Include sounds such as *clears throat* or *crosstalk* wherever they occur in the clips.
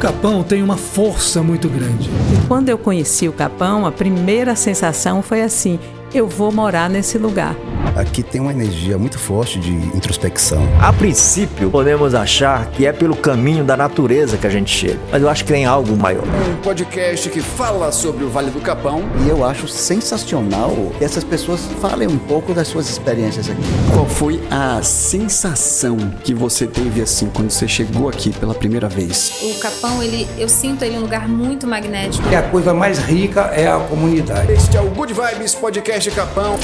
Capão tem uma força muito grande. E quando eu conheci o Capão, a primeira sensação foi assim: eu vou morar nesse lugar. Aqui tem uma energia muito forte de introspecção. A princípio, podemos achar que é pelo caminho da natureza que a gente chega, mas eu acho que tem algo maior. Um podcast que fala sobre o Vale do Capão. E eu acho sensacional que essas pessoas falem um pouco das suas experiências aqui. Qual foi a sensação que você teve assim quando você chegou aqui pela primeira vez? O Capão, ele, eu sinto ele um lugar muito magnético. E a coisa mais rica é a comunidade. Este é o Good Vibes Podcast Capão.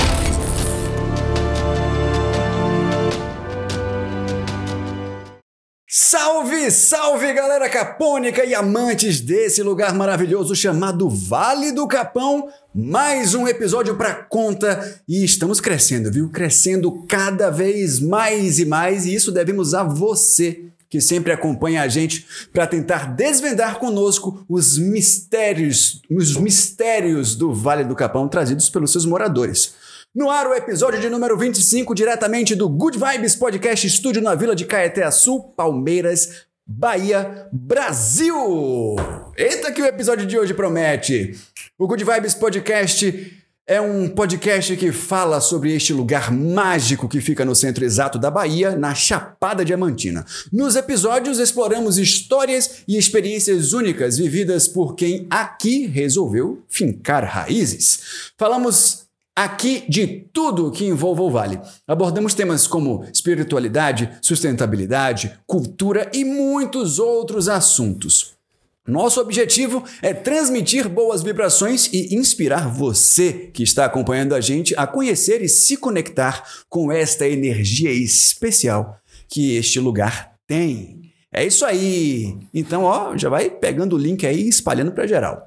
Salve, salve galera capônica e amantes desse lugar maravilhoso chamado Vale do Capão. Mais um episódio para conta e estamos crescendo, viu? Crescendo cada vez mais e mais e isso devemos a você que sempre acompanha a gente para tentar desvendar conosco os mistérios, os mistérios do Vale do Capão trazidos pelos seus moradores. No ar, o episódio de número 25, diretamente do Good Vibes Podcast Estúdio na Vila de Caeté Sul, Palmeiras, Bahia, Brasil! Eita que o episódio de hoje promete! O Good Vibes Podcast é um podcast que fala sobre este lugar mágico que fica no centro exato da Bahia, na Chapada Diamantina. Nos episódios exploramos histórias e experiências únicas vividas por quem aqui resolveu fincar raízes. Falamos aqui de tudo que envolva o Vale. Abordamos temas como espiritualidade, sustentabilidade, cultura e muitos outros assuntos. Nosso objetivo é transmitir boas vibrações e inspirar você que está acompanhando a gente a conhecer e se conectar com esta energia especial que este lugar tem. É isso aí. Então, ó, já vai pegando o link aí e espalhando para geral.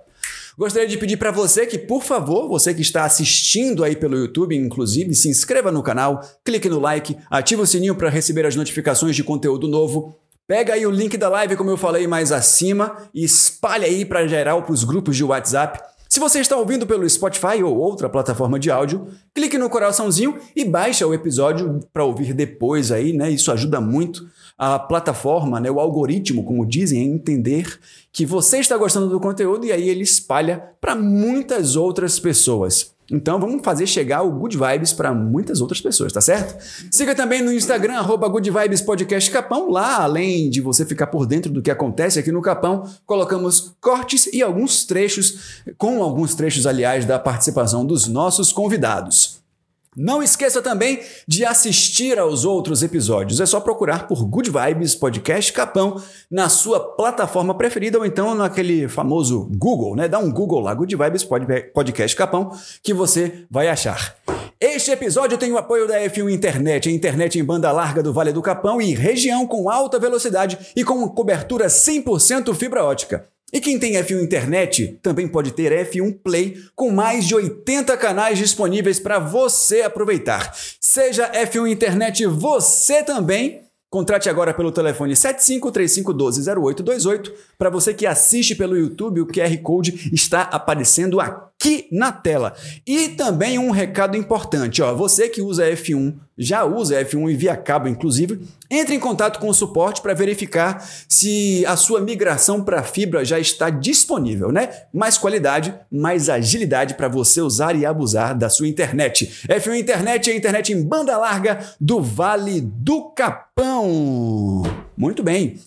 Gostaria de pedir para você que, por favor, você que está assistindo aí pelo YouTube, inclusive, se inscreva no canal, clique no like, ative o sininho para receber as notificações de conteúdo novo. Pega aí o link da live, como eu falei mais acima, e espalhe aí para geral para os grupos de WhatsApp. Se você está ouvindo pelo Spotify ou outra plataforma de áudio, clique no coraçãozinho e baixa o episódio para ouvir depois aí, né? Isso ajuda muito a plataforma, né, o algoritmo, como dizem, a entender que você está gostando do conteúdo e aí ele espalha para muitas outras pessoas. Então vamos fazer chegar o Good Vibes para muitas outras pessoas, tá certo? Siga também no Instagram, arroba Good Vibes Podcast Capão. Lá, além de você ficar por dentro do que acontece aqui no Capão, colocamos cortes e alguns trechos, com alguns trechos, aliás, da participação dos nossos convidados. Não esqueça também de assistir aos outros episódios. É só procurar por Good Vibes Podcast Capão na sua plataforma preferida ou então naquele famoso Google, né? Dá um Google lá, Good Vibes Podcast Capão, que você vai achar. Este episódio tem o apoio da F1 Internet, a internet em banda larga do Vale do Capão e região com alta velocidade e com cobertura 100% fibra ótica. E quem tem F1 Internet também pode ter F1 Play com mais de 80 canais disponíveis para você aproveitar. Seja F1 Internet você também. Contrate agora pelo telefone 7535120828. Para você que assiste pelo YouTube, o QR Code está aparecendo aqui na tela. E também um recado importante, ó, você que usa F1 já usa F1 e via cabo, inclusive, entre em contato com o suporte para verificar se a sua migração para fibra já está disponível, né? Mais qualidade, mais agilidade para você usar e abusar da sua internet. F1 Internet é a internet em banda larga do Vale do Capão. Muito bem.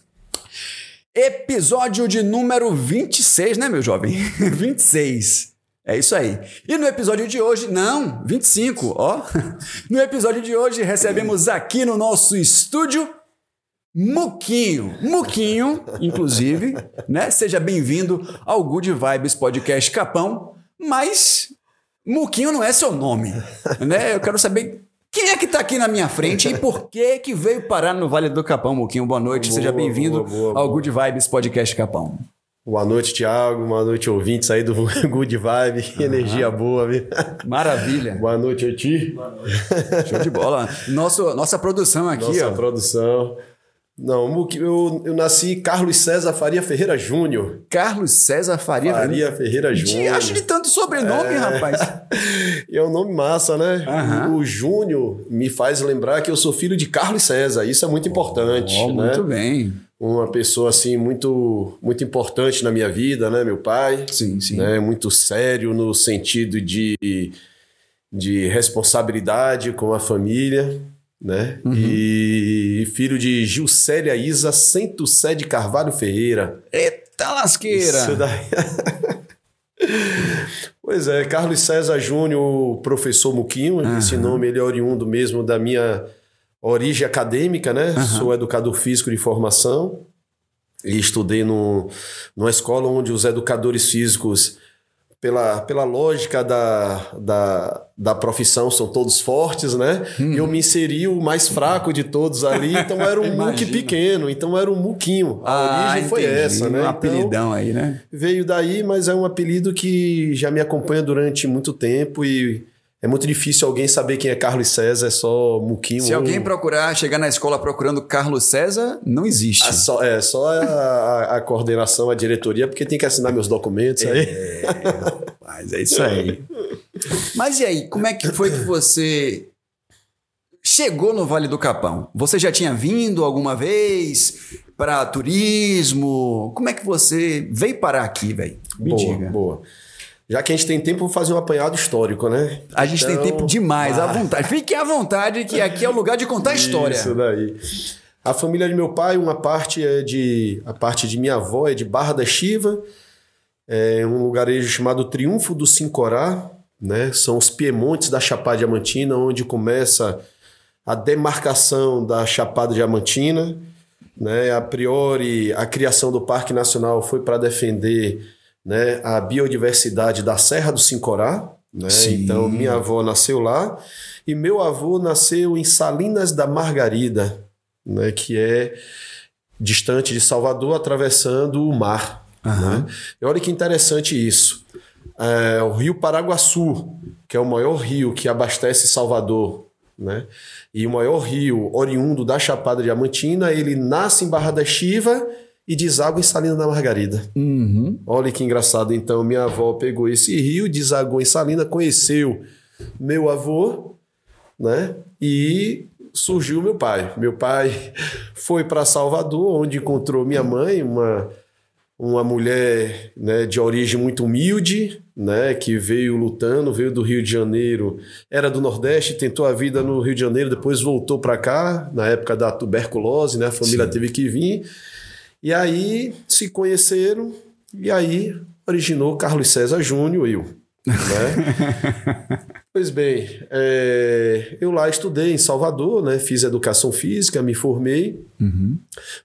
Episódio de número 26, né, meu jovem? *laughs* 26. É isso aí. E no episódio de hoje, não, 25, ó. *laughs* No episódio de hoje recebemos aqui no nosso estúdio Muquinho. Muquinho, inclusive, né? Seja bem-vindo ao Good Vibes Podcast Capão, mas Muquinho não é seu nome, né? Eu quero saber quem é que está aqui na minha frente e por que que veio parar no Vale do Capão, Muquinho? Boa noite, boa, seja bem-vindo ao Good Vibes Podcast Capão. Boa noite, Thiago. Boa noite, ouvintes aí do *laughs* Good Vibe. Energia boa, viu? Maravilha. Boa noite, Oti. Boa noite. Show de bola. Nosso, nossa produção aqui, nossa ó. Nossa produção. Não, eu, eu nasci Carlos César Faria Ferreira Júnior. Carlos César Faria, Faria Ferreira Júnior. Acho de tanto sobrenome, é... rapaz. *laughs* é um nome massa, né? Uhum. O Júnior me faz lembrar que eu sou filho de Carlos César. Isso é muito importante. Oh, né? Muito bem. Uma pessoa assim muito muito importante na minha vida, né, meu pai, Sim, sim. né, muito sério no sentido de, de responsabilidade com a família, né, Uhum. e filho de Gilcélia Isa Centucé de Carvalho Ferreira. Eita lasqueira! Isso daí. *laughs* pois é, Carlos César Júnior, professor Muquinho, esse nome ele é oriundo mesmo da minha origem acadêmica, né? Sou educador físico de formação e estudei no, numa escola onde os educadores físicos, pela, pela lógica da, da, da profissão, são todos fortes, né? Hum. Eu me inseri o mais fraco de todos ali, então era um *laughs* muque pequeno, então era um muquinho. A origem foi Ah, entendi. essa, né? Um Então, apelidão aí, né? Veio daí, mas é um apelido que já me acompanha durante muito tempo e é muito difícil alguém saber quem é Carlos César, é só Muquinho. Se ou- alguém procurar, chegar na escola procurando Carlos César, não existe. Ah, só, é só a, a- a coordenação, a diretoria, porque tem que assinar meus documentos aí. Mas é isso aí. Mas e aí, como é que foi que você chegou no Vale do Capão? Você já tinha vindo alguma vez para turismo? Como é que você veio parar aqui, velho? Me boa, diga. boa. Já que a gente tem tempo, vou fazer um apanhado histórico, né? A gente tem Então, tempo demais, à ah. vontade. Fique à vontade que aqui é o lugar de contar história. Isso daí. A família de meu pai, uma parte é de. A parte de minha avó é de Barra da Chiva, é um lugarejo chamado Triunfo do Sincorá, né? São os Piemontes da Chapada Diamantina, onde começa a demarcação da Chapada Diamantina. Né? A priori, a criação do Parque Nacional foi para defender né, a biodiversidade da Serra do Sincorá. Né? Então, minha avó nasceu lá e meu avô nasceu em Salinas da Margarida, né, que é distante de Salvador, atravessando o mar. Né? E olha que interessante isso. É, o rio Paraguaçu, que é o maior rio que abastece Salvador, né? e o maior rio oriundo da Chapada Diamantina, ele nasce em Barra da Chiva e deságua em Salina da Margarida. Uhum. Olha que engraçado. Então, minha avó pegou esse rio, desagou em Salina, conheceu meu avô, né? E surgiu meu pai. Meu pai foi para Salvador, onde encontrou minha mãe, uma, uma mulher né, de origem muito humilde, né? Que veio lutando, veio do Rio de Janeiro, era do Nordeste, tentou a vida no Rio de Janeiro, depois voltou para cá, na época da tuberculose, né? A família teve que vir. E aí se conheceram, e aí originou Carlos César Júnior e eu. Né? *laughs* pois bem, é, eu lá estudei em Salvador, né? fiz educação física, me formei.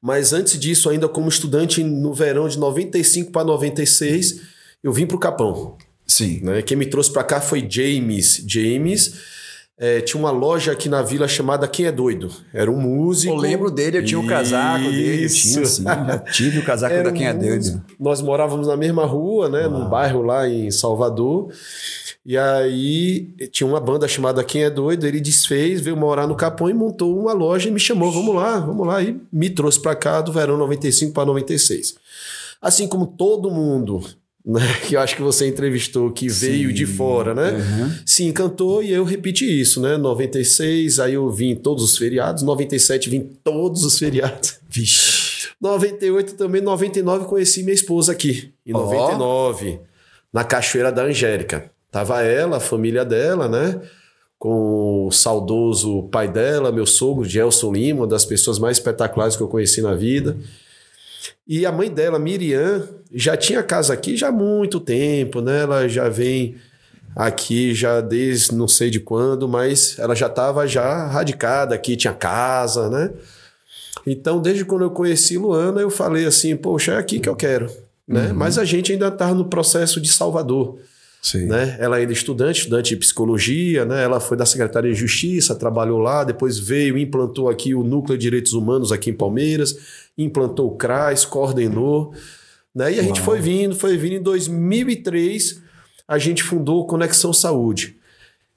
Mas antes disso, ainda como estudante no verão de 95 para 96, eu vim para o Capão. Sim. Né? Quem me trouxe para cá foi James. James é, tinha uma loja aqui na vila chamada Quem é Doido. Era um músico. Eu lembro dele, eu tinha o casaco dele. Eu tinha, sim. Já tive o casaco Era da Quem é um Doido. Nós morávamos na mesma rua, né? Num bairro lá em Salvador. E aí tinha uma banda chamada Quem é Doido. Ele desfez, veio morar no Capão e montou uma loja e me chamou. Vamos lá, vamos lá. E me trouxe para cá do verão 95 para 96. Assim como todo mundo. Né, que eu acho que você entrevistou, que veio de fora, né? Se encantou e eu repeti isso, né? 96, aí eu vim todos os feriados, 97 vim todos os feriados. Vixe. 98 também, 99 conheci minha esposa aqui. Em Ó. 99, na Cachoeira da Angélica. Tava ela, a família dela, né? Com o saudoso pai dela, meu sogro, Gelson Lima, uma das pessoas mais espetaculares que eu conheci na vida. E a mãe dela, Miriam, já tinha casa aqui já há muito tempo, né? Ela já vem aqui já desde não sei de quando, mas ela já estava já radicada aqui, tinha casa, né? Então, desde quando eu conheci Luana, eu falei assim, poxa, é aqui que eu quero, né? Mas a gente ainda estava no processo de Salvador, Sim. né? Ela ainda é estudante, estudante de psicologia, né? Ela foi da Secretaria de Justiça, trabalhou lá, depois veio e implantou aqui o Núcleo de Direitos Humanos aqui em Palmeiras, implantou o CRAS, coordenou, né? E a gente foi vindo, foi vindo em 2003, a gente fundou Conexão Saúde.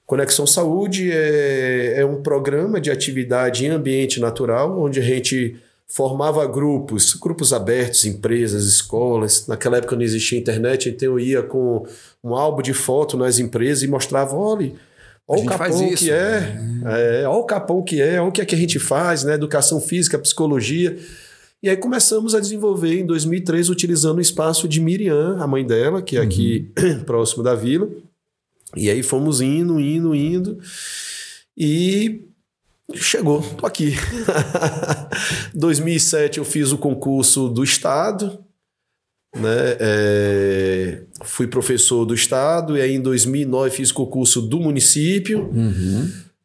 Conexão Saúde é, é um programa de atividade em ambiente natural, onde a gente formava grupos, grupos abertos, empresas, escolas. Naquela época não existia internet, então eu ia com um álbum de foto nas empresas e mostrava, olha, olha o capão isso. que é, é, olha o capão que é, olha o que é que a gente faz, né? Educação física, psicologia. E aí começamos a desenvolver em 2003, utilizando o espaço de Miriam, a mãe dela, que é aqui *clears throat* próximo da vila. E aí fomos indo, indo, indo. E chegou, tô aqui. *laughs* 2007 eu fiz o concurso do Estado, né? É, fui professor do Estado, e aí em 2009 fiz concurso do município,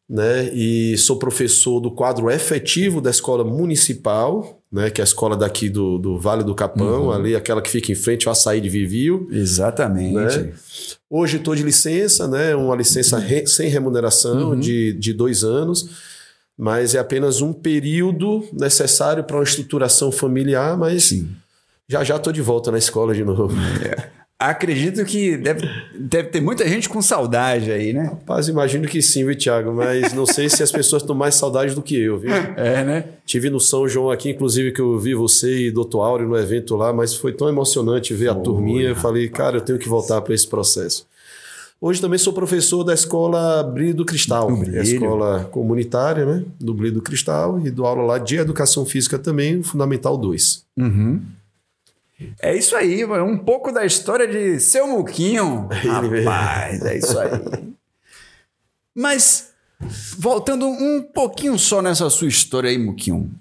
né? E sou professor do quadro efetivo da escola municipal, né? Que é a escola daqui do, do Vale do Capão, ali, aquela que fica em frente ao açaí de Vivio. Exatamente. Né? Hoje estou de licença, né? Uma licença re- sem remuneração de, de dois anos, mas é apenas um período necessário para uma estruturação familiar, mas Sim. já já estou de volta na escola de novo. *laughs* Acredito que deve, deve ter muita gente com saudade aí, né? Rapaz, imagino que sim, viu, Thiago? Mas não sei se as pessoas estão mais saudades do que eu, viu? *laughs* É, né? Tive no São João aqui, inclusive, que eu vi você e Dr. Áureo no evento lá, mas foi tão emocionante ver a turminha. Eu falei, cara, eu tenho que voltar para esse processo. Hoje também sou professor da escola Brilho do Cristal, a escola comunitária, né? Do Brilho do Cristal, e dou aula lá de educação física também, Fundamental 2. É isso aí, um pouco da história de seu Muquinho. *laughs* Ele Rapaz, é isso aí. Mas, voltando um pouquinho só nessa sua história aí, Muquinho.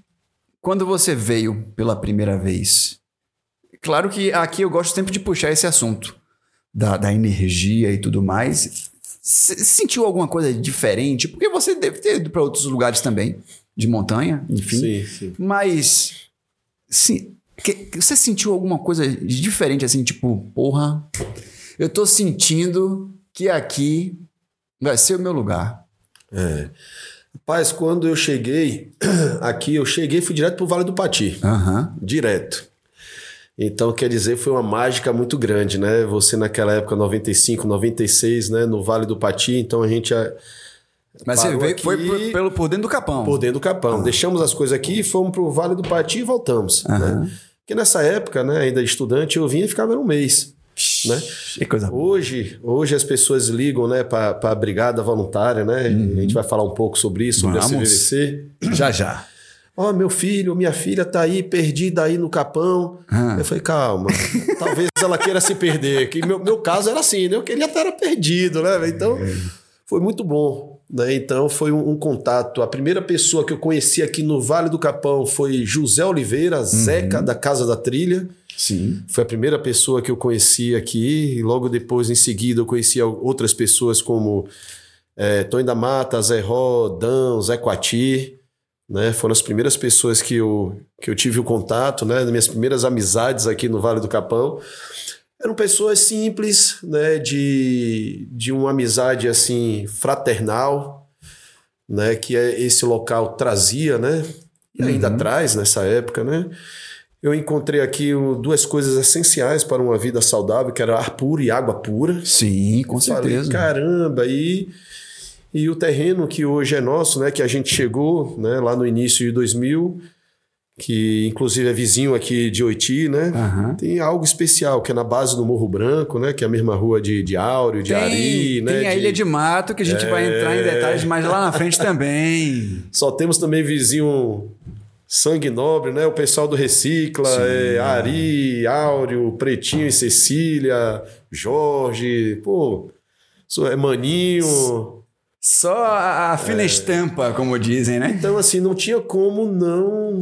Quando você veio pela primeira vez, claro que aqui eu gosto sempre de puxar esse assunto da, da energia e tudo mais. Sentiu alguma coisa diferente? Porque você deve ter ido para outros lugares também, de montanha, enfim. Sim, sim. Mas. Sim, que- que você sentiu alguma coisa de diferente assim, tipo, porra, eu tô sentindo que aqui vai ser o meu lugar. Rapaz, quando eu cheguei *clears throat* aqui, eu cheguei e fui direto pro Vale do Pati. Aham. direto. Então, quer dizer, foi uma mágica muito grande, né? Você naquela época, 95, 96, né? No Vale do Pati, então a gente a- Mas você veio, aqui- foi por, pelo, por dentro do capão. por dentro do Capão. Deixamos as coisas aqui, fomos pro Vale do Pati e voltamos, né? Porque nessa época, né, ainda estudante, eu vinha e ficava um mês, né? Que coisa boa. Hoje, hoje as pessoas ligam, né, para a brigada voluntária, né? A gente vai falar um pouco sobre isso, sobre a Vamos. CVVC. *clears throat* Já, já. Ó, meu filho, minha filha tá aí perdida aí no capão. Ah. Eu falei, calma, talvez ela queira se perder. Que meu, meu caso era assim, né? Eu queria estar perdido, né? Então, foi muito bom. Né? Então, foi um, um contato. A primeira pessoa que eu conheci aqui no Vale do Capão foi José Oliveira, Zeca, da Casa da Trilha. Sim. Foi a primeira pessoa que eu conheci aqui. E logo depois, em seguida, eu conheci outras pessoas como é, Tony da Mata, Zé Ró, Dan, Zé Coati. Né? Foram as primeiras pessoas que eu, que eu tive o contato, né? minhas primeiras amizades aqui no Vale do Capão. Eram pessoas simples, né? de, de uma amizade assim fraternal, né? que é esse local trazia, né? e ainda traz nessa época. Né? Eu encontrei aqui duas coisas essenciais para uma vida saudável, que era ar puro e água pura. Sim, com Falei, certeza. caramba, e, e o terreno que hoje é nosso, né, que a gente chegou né, lá no início de 2000, que inclusive é vizinho aqui de Oiti, né? Aham. Tem algo especial, que é na base do Morro Branco, né? Que é a mesma rua de, de Áureo, de Tem, Ari, né? tem a Ilha de Mato, que a gente vai entrar em detalhes mais lá na frente também. *laughs* Só temos também vizinho sangue nobre, né? O pessoal do Recicla, é, Ari, Áureo, Pretinho e Cecília, Jorge, pô, é Maninho. Só a, a É. fina estampa, como dizem, né? Então, assim, não tinha como não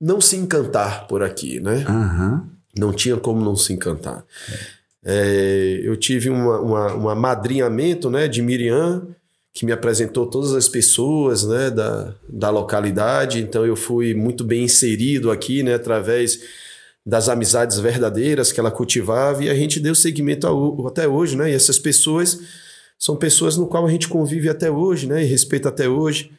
não se encantar por aqui, né? Aham. Não tinha como não se encantar. É, eu tive uma, uma, um amadrinhamento né, de Miriam, que me apresentou todas as pessoas né, da, da localidade, então eu fui muito bem inserido aqui, né, através das amizades verdadeiras que ela cultivava, e a gente deu seguimento ao- até hoje, né? E essas pessoas são pessoas no qual a gente convive até hoje, né? E respeita até hoje.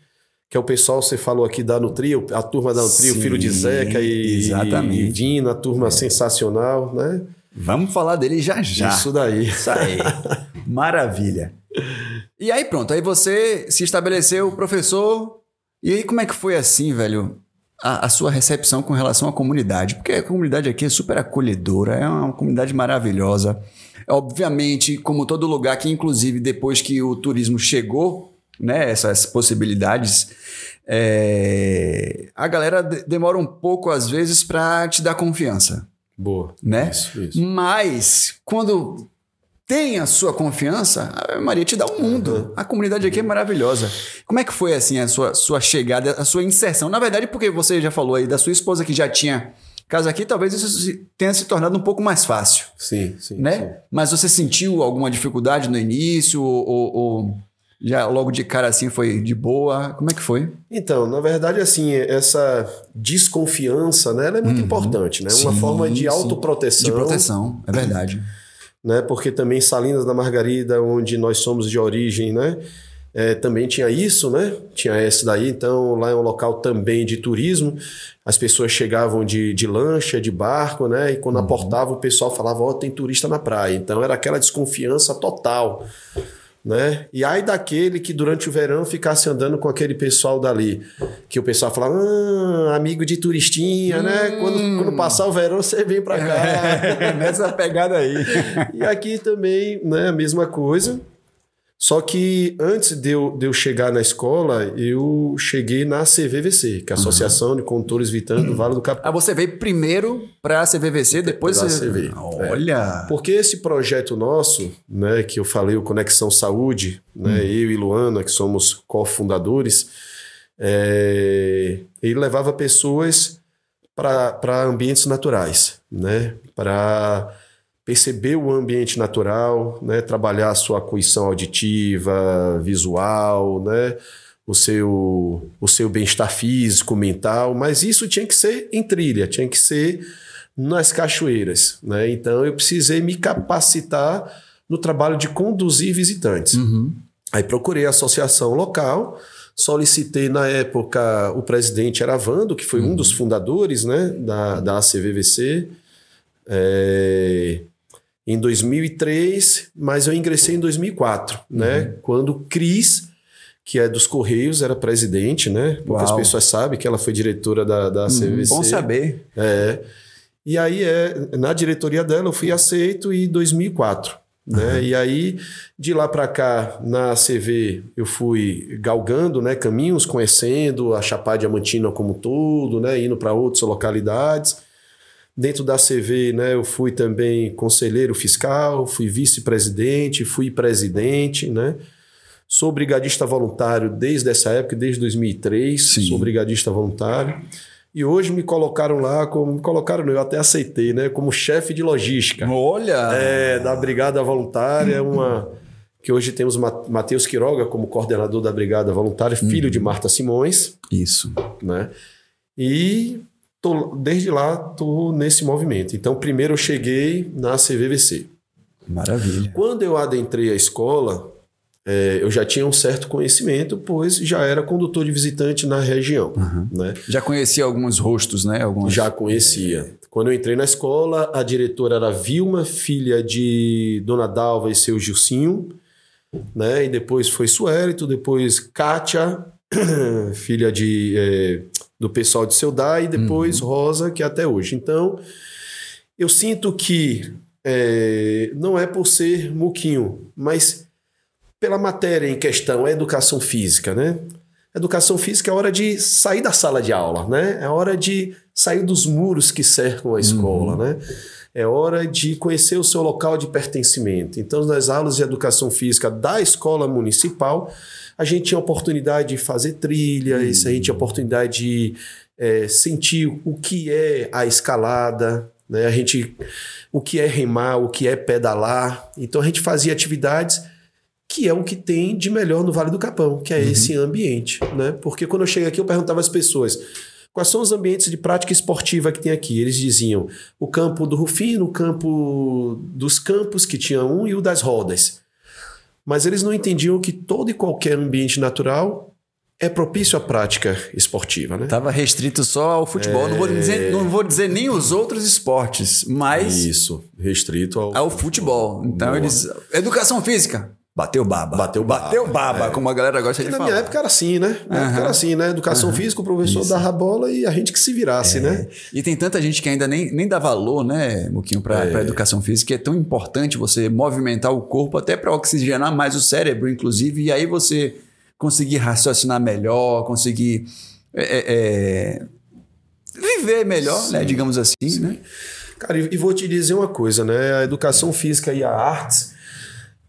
Que é o pessoal, você falou aqui da Nutria, a turma da Nutria, o Sim, filho de Zeca e, exatamente. e Vina, a turma sensacional, né? Vamos falar dele já já. Isso daí. Isso aí. *laughs* Maravilha. E aí pronto, aí você se estabeleceu professor. E aí como é que foi assim, velho? A, a sua recepção com relação à comunidade? Porque a comunidade aqui é super acolhedora, é uma comunidade maravilhosa. Obviamente, como todo lugar que, inclusive, depois que o turismo chegou né, essas possibilidades, é, a galera de- demora um pouco, às vezes, para te dar confiança, Boa. né? Isso, isso. Mas, quando tem a sua confiança, a Maria te dá o mundo. A comunidade aqui é maravilhosa. Como é que foi, assim, a sua, sua chegada, a sua inserção? Na verdade, porque você já falou aí da sua esposa que já tinha casa aqui, talvez isso tenha se tornado um pouco mais fácil Sim, sim. né? sim. Mas você sentiu alguma dificuldade no início ou- ou já logo de cara assim foi de boa? Como é que foi? Então, na verdade, assim, essa desconfiança, né, ela é muito importante, né? Uma Sim, forma de sim. autoproteção. De proteção, é verdade. né? Porque também Salinas da Margarida, onde nós somos de origem, né? é, também tinha isso, né? Tinha esse daí, então lá é um local também de turismo. As pessoas chegavam de, de lancha, de barco, né? E quando aportava, o pessoal falava: Ó, tem turista na praia. Então era aquela desconfiança total, né? E aí daquele que durante o verão ficasse andando com aquele pessoal dali, que o pessoal falava: ah, amigo de turistinha, né? Quando, quando passar o verão, você vem pra cá. *laughs* Nessa pegada aí. *laughs* E aqui também, né, a mesma coisa. Só que antes de eu, de eu chegar na escola, eu cheguei na CVVC, que é a Associação de Condutores Vitantes do Vale do Capão. Ah, você veio primeiro pra CVVC, depois você... CV, Olha... Porque esse projeto nosso, né, que eu falei, o Conexão Saúde, né, eu e Luana, que somos cofundadores, é, ele levava pessoas para ambientes naturais, né, para perceber o ambiente natural, né, trabalhar a sua acuição auditiva, visual, né, o seu, o seu bem-estar físico, mental, mas isso tinha que ser em trilha, tinha que ser nas cachoeiras, né? Então eu precisei me capacitar no trabalho de conduzir visitantes. Aí procurei a associação local, solicitei na época o presidente Eravando, que foi um dos fundadores, né, da, da ACVVC, é, em 2003, mas eu ingressei em 2004, né, quando o Cris, que é dos Correios, era presidente, né, poucas Uau. pessoas sabem que ela foi diretora da, da ACVVC. Bom saber. É. E aí, é, na diretoria dela, eu fui aceito em 2004. Né? E aí, de lá para cá, na CV, eu fui galgando né, caminhos, conhecendo a Chapada Diamantina como um todo, né, indo para outras localidades. Dentro da CV, né, eu fui também conselheiro fiscal, fui vice-presidente, fui presidente, né? Sou brigadista voluntário desde essa época, desde 2003. Sim. Sou brigadista voluntário. E hoje me colocaram lá, como me colocaram, eu até aceitei, né? Como chefe de logística. Olha! É, da Brigada Voluntária, uma que hoje temos Ma- Matheus Quiroga como coordenador da Brigada Voluntária, filho de Marta Simões, Isso. né? E tô, desde lá tô nesse movimento. Então, primeiro eu cheguei na CVVC. Maravilha. Quando eu adentrei a escola, é, eu já tinha um certo conhecimento, pois já era condutor de visitante na região, né? Já conheci alguns rostos, né? Alguns... Já conhecia. Quando eu entrei na escola, a diretora era Vilma, filha de Dona Dalva e seu Gilcinho, né? E depois foi Suélito, depois Kátia, *clears throat* filha de, eh, do pessoal de Seudá, e depois Rosa, que é até hoje. Então, eu sinto que eh, não é por ser muquinho, mas pela matéria em questão, é educação física, né? Educação física é hora de sair da sala de aula, né? É hora de sair dos muros que cercam a escola, né? É hora de conhecer o seu local de pertencimento. Então, nas aulas de educação física da escola municipal, a gente tinha a oportunidade de fazer trilhas, a gente tinha a oportunidade de eh, sentir o que é a escalada, né? A gente, o que é remar, o que é pedalar. Então, a gente fazia atividades que é o que tem de melhor no Vale do Capão, que é esse ambiente, né? Porque quando eu cheguei aqui, eu perguntava às pessoas quais são os ambientes de prática esportiva que tem aqui. Eles diziam o campo do Rufino, o campo dos campos, que tinha um, e o das rodas. Mas eles não entendiam que todo e qualquer ambiente natural é propício à prática esportiva, né? Tava restrito só ao futebol. Não, vou dizer, não vou dizer nem os outros esportes, mas Isso, restrito ao, ao futebol. Então Boa. eles. Educação física. Bateu baba. Bateu baba. Bateu baba, como a galera gosta de Na falar. minha época era assim, né? Na época era assim, né? Educação física, o professor dava a bola e a gente que se virasse, né? E tem tanta gente que ainda nem, nem dá valor, né, Muquinho, para a educação física. É tão importante você movimentar o corpo até para oxigenar mais o cérebro, inclusive. E aí você conseguir raciocinar melhor, conseguir é, é, é, viver melhor, né? Digamos assim, né? Cara, e, e vou te dizer uma coisa, né? A educação física e a arte,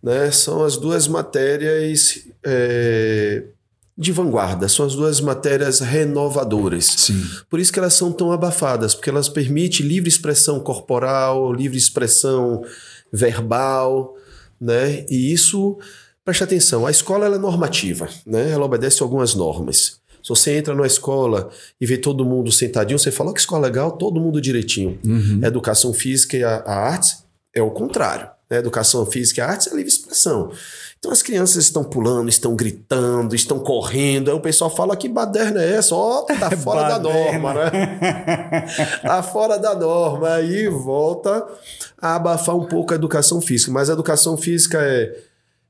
né? São as duas matérias é, de vanguarda, são as duas matérias renovadoras. Sim. Por isso que elas são tão abafadas, porque elas permitem livre expressão corporal, livre expressão verbal, né? E isso, preste atenção, a escola é normativa, né? Ela obedece a algumas normas. Se você entra numa escola e vê todo mundo sentadinho, você fala "Ó, que escola legal, todo mundo direitinho. A educação física e a, a arte é o contrário. Né? Educação física e a arte é livre expressão. Então as crianças estão pulando, estão gritando, estão correndo. Aí o pessoal fala que baderna é essa? Ó, tá *laughs* fora da norma, né? *laughs* tá fora da norma. Aí volta a abafar um pouco a educação física. Mas a educação física é,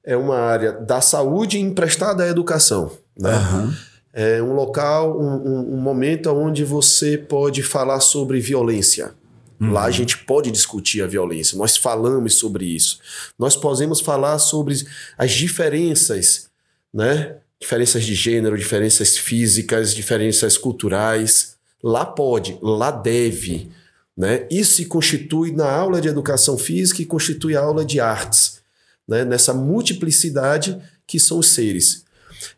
é uma área da saúde emprestada à educação. Né? É um local, um, um- um momento onde você pode falar sobre violência. Lá a gente pode discutir a violência, nós falamos sobre isso. Nós podemos falar sobre as diferenças, né? Diferenças de gênero, diferenças físicas, diferenças culturais. Lá pode, lá deve. Né? Isso se constitui na aula de educação física e constitui a aula de artes, né? nessa multiplicidade que são os seres.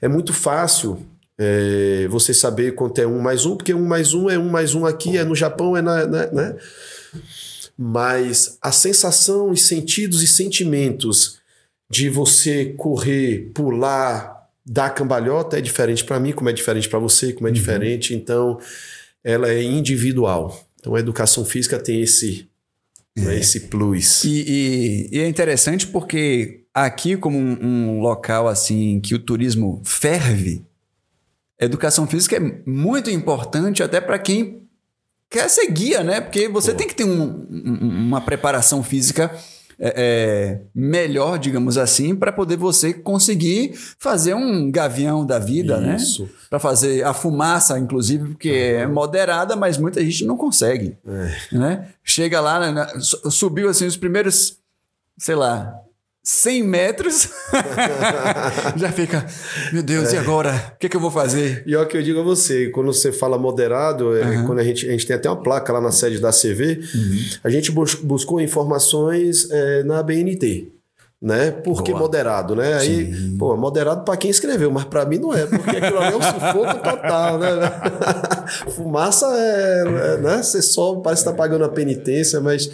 É muito fácil é, você saber quanto é um mais um, porque um mais um é um mais um aqui, é no Japão, é na. na- né? Mas a sensação, os sentidos e sentimentos de você correr, pular, dar cambalhota é diferente para mim, como é diferente para você, como é diferente. Então, ela é individual. Então, a educação física tem esse, né, esse plus. E, e- e é interessante porque aqui, como um, um local assim que o turismo ferve, educação física é muito importante até para quem quer ser guia, né? Porque você tem que ter um- um- uma preparação física é, é, melhor, digamos assim, para poder você conseguir fazer um gavião da vida, né? Isso. Para fazer a fumaça, inclusive, porque é moderada, mas muita gente não consegue. Né? Chega lá, né, subiu assim os primeiros, sei lá, 100 metros, *laughs* já fica, meu Deus, e agora? O que, que eu vou fazer? E olha que eu digo a você, quando você fala moderado, é, quando a gente, a gente tem até uma placa lá na sede da CV, a gente bus- buscou informações é, na BNT. Né? Por que Boa. moderado, né? Aí, pô, moderado para quem escreveu, mas para mim não é, porque aquilo ali é um sufoco total, né? *laughs* Fumaça é, é, né? Você sobe, parece que tá pagando a penitência, mas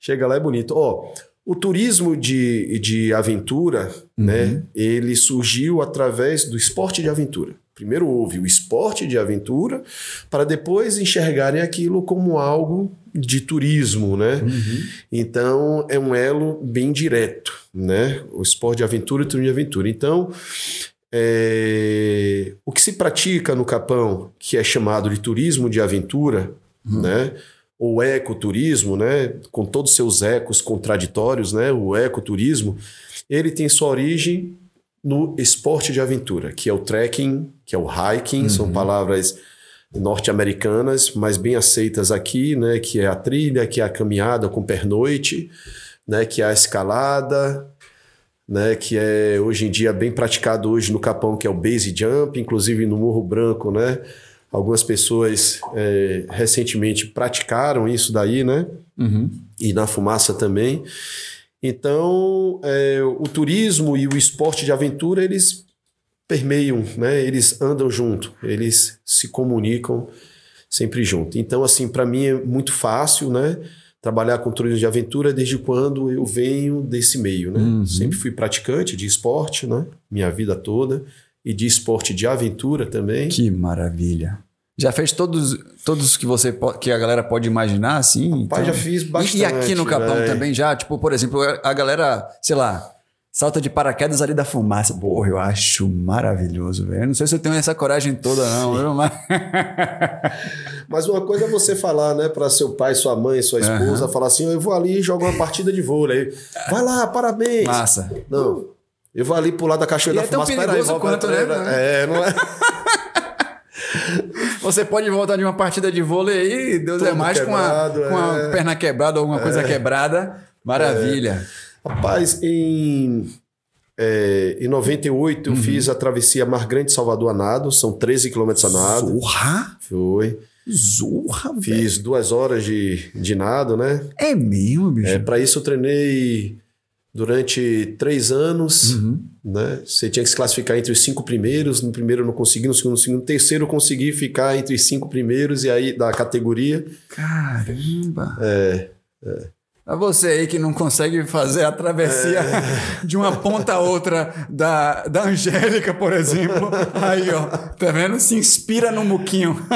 chega lá é bonito. Ó, o turismo de, de aventura, né? Ele surgiu através do esporte de aventura. Primeiro houve o esporte de aventura, para depois enxergarem aquilo como algo de turismo, né? Então é um elo bem direto, né? O esporte de aventura e o turismo de aventura. Então é, o que se pratica no Capão, que é chamado de turismo de aventura, né? Ou ecoturismo, né? Com todos os seus ecos contraditórios, né? O ecoturismo, ele tem sua origem no esporte de aventura, que é o trekking, que é o hiking, são palavras norte-americanas, mas bem aceitas aqui, né? Que é a trilha, que é a caminhada com pernoite, né? Que é a escalada, né, que é hoje em dia bem praticado hoje no Capão, que é o base jump, inclusive no Morro Branco, né? Algumas pessoas é, recentemente praticaram isso daí, né? E na fumaça também. Então, é, o turismo e o esporte de aventura, eles permeiam, né? Eles andam junto, eles se comunicam sempre junto. Então, assim, para mim é muito fácil, né? Trabalhar com turismo de aventura desde quando eu venho desse meio, né? Sempre fui praticante de esporte, né? Minha vida toda. E de esporte de aventura também. Que maravilha. Já fez todos, todos que você que a galera pode imaginar, assim? Rapaz, já fiz bastante, E, aqui no Capão também já, tipo, por exemplo, a galera, sei lá, salta de paraquedas ali da fumaça. Porra, eu acho maravilhoso, velho. Não sei se eu tenho essa coragem toda, não, viu? Mas... *laughs* Mas uma coisa é você falar, né, para seu pai, sua mãe, sua esposa, falar assim: eu vou ali e jogo uma partida de vôlei. Vai lá, parabéns. Massa. Não. Eu vou ali pular da cachoeira E da é tão fumaça. Peraí, perigoso volta, quanto, peraí, né? peraí. É, não é? *laughs* Você pode voltar de uma partida de vôlei aí, Deus é Todo mais com, a, quebrado, com a é. perna quebrada ou alguma coisa quebrada. Maravilha. Rapaz, em. É, em 98 Uhum. eu fiz a travessia Mar Grande Salvador a nado, são 13 quilômetros a nado. Zorra? Foi. Zorra, velho. Fiz duas horas de, de nado, né? É mesmo, bicho. É, para isso eu treinei durante três anos, Uhum. né? Você tinha que se classificar entre os cinco primeiros. No primeiro eu não consegui, no segundo, no segundo, no terceiro eu consegui ficar entre os cinco primeiros e aí da categoria. Caramba. É, Pra você aí que não consegue fazer a travessia *laughs* de uma ponta a outra da, da Angélica, por exemplo. Aí, ó. Tá vendo? Se inspira no muquinho. *laughs*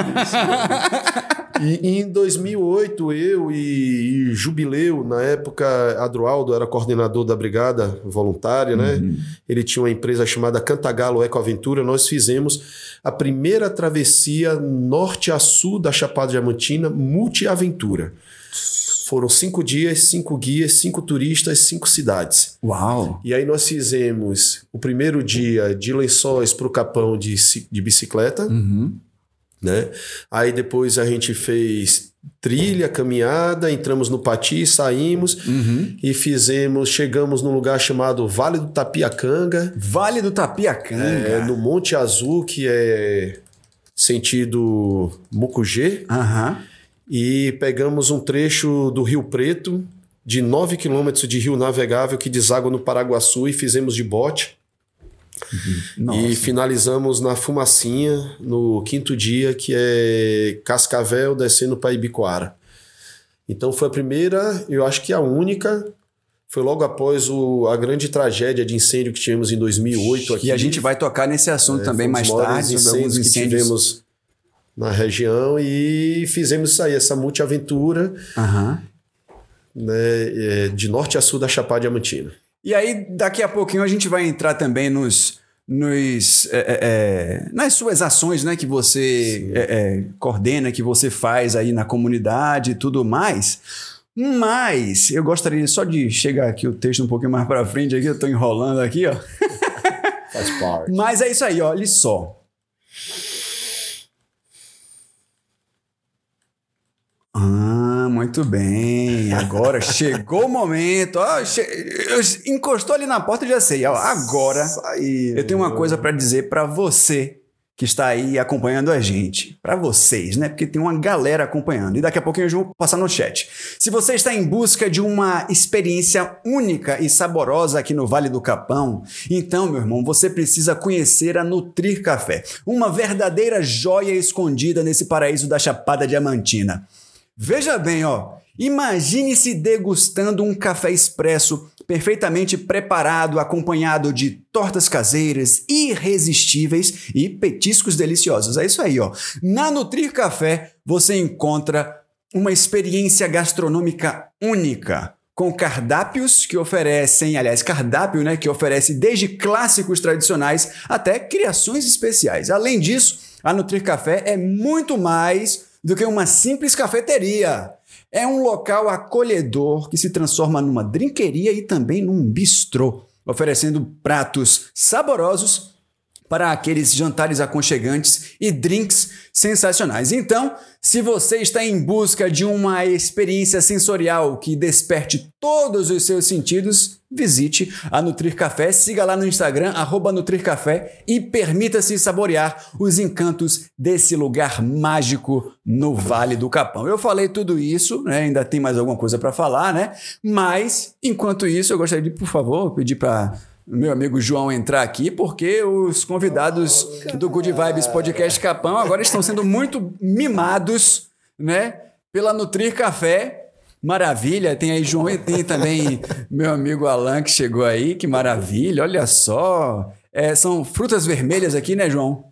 E em 2008, eu e, e Jubileu, na época, Adroaldo era coordenador da brigada voluntária, né? Ele tinha uma empresa chamada Cantagalo Ecoaventura. Nós fizemos a primeira travessia norte a sul da Chapada Diamantina, multiaventura. Foram cinco dias, cinco guias, cinco turistas, cinco cidades. Uau. E aí nós fizemos o primeiro dia de lençóis para o Capão de, de bicicleta Uhum. Né? Aí depois a gente fez trilha, caminhada, entramos no Pati, saímos Uhum. e fizemos, chegamos num lugar chamado Vale do Tapiacanga, Vale do Tapiacanga. é, no Monte Azul, que é sentido Mucugê, Aham. e pegamos um trecho do Rio Preto, de 9 quilômetros de rio navegável que deságua no Paraguaçu e fizemos de bote. Nossa. E finalizamos na Fumacinha, no quinto dia, que é Cascavel descendo para Ibicoara. Então foi a primeira, eu acho que a única. Foi logo após o, a grande tragédia de incêndio que tivemos em 2008 aqui. E a gente vai tocar nesse assunto também Foi um mais tarde, sobre alguns incêndios que incêndios. tivemos na região e fizemos isso aí, essa multiaventura Aham. né, é, de norte a sul da Chapada Diamantina. E aí, daqui a pouquinho, a gente vai entrar também nos. nos é, é, é, nas suas ações né, que você é, é, coordena, que você faz aí na comunidade e tudo mais. Mas eu gostaria só de chegar aqui o texto um pouquinho mais para frente aqui, eu estou enrolando aqui, ó. Faz parte. *laughs* Mas é isso aí, ó, olha só. Ah, muito bem. Agora chegou o momento. Ó, che- Encostou ali na porta e já sei. Agora eu tenho uma coisa para dizer para você que está aí acompanhando a gente. Para vocês, né? Porque tem uma galera acompanhando. E daqui a pouquinho eu vou passar no chat. Se você está em busca de uma experiência única e saborosa aqui no Vale do Capão, então, meu irmão, você precisa conhecer a Nutrir Café, uma verdadeira joia escondida nesse paraíso da Chapada Diamantina. Veja bem, ó. Imagine-se degustando um café expresso perfeitamente preparado, acompanhado de tortas caseiras irresistíveis e petiscos deliciosos. É isso aí, ó. Na Nutrir Café você encontra uma experiência gastronômica única. Com cardápios que oferecem, aliás, cardápio, né, que oferece desde clássicos tradicionais até criações especiais. Além disso, a Nutrir Café é muito mais do que uma simples cafeteria. É um local acolhedor que se transforma numa drinqueria e também num bistrô, oferecendo pratos saborosos para aqueles jantares aconchegantes e drinks sensacionais. Então, se você está em busca de uma experiência sensorial que desperte todos os seus sentidos, visite a Nutrir Café, siga lá no Instagram, arroba Nutrir Café e permita-se saborear os encantos desse lugar mágico no Vale do Capão. Eu falei tudo isso, né? ainda tem mais alguma coisa para falar, né? Mas, enquanto isso, eu gostaria de, por favor, pedir para meu amigo João entrar aqui, porque os convidados do Good Vibes Podcast Capão agora estão sendo muito mimados, né? Pela Nutrir Café. Maravilha, tem aí João e tem também meu amigo Alan que chegou aí, que maravilha, olha só. É, são frutas vermelhas aqui, né, João?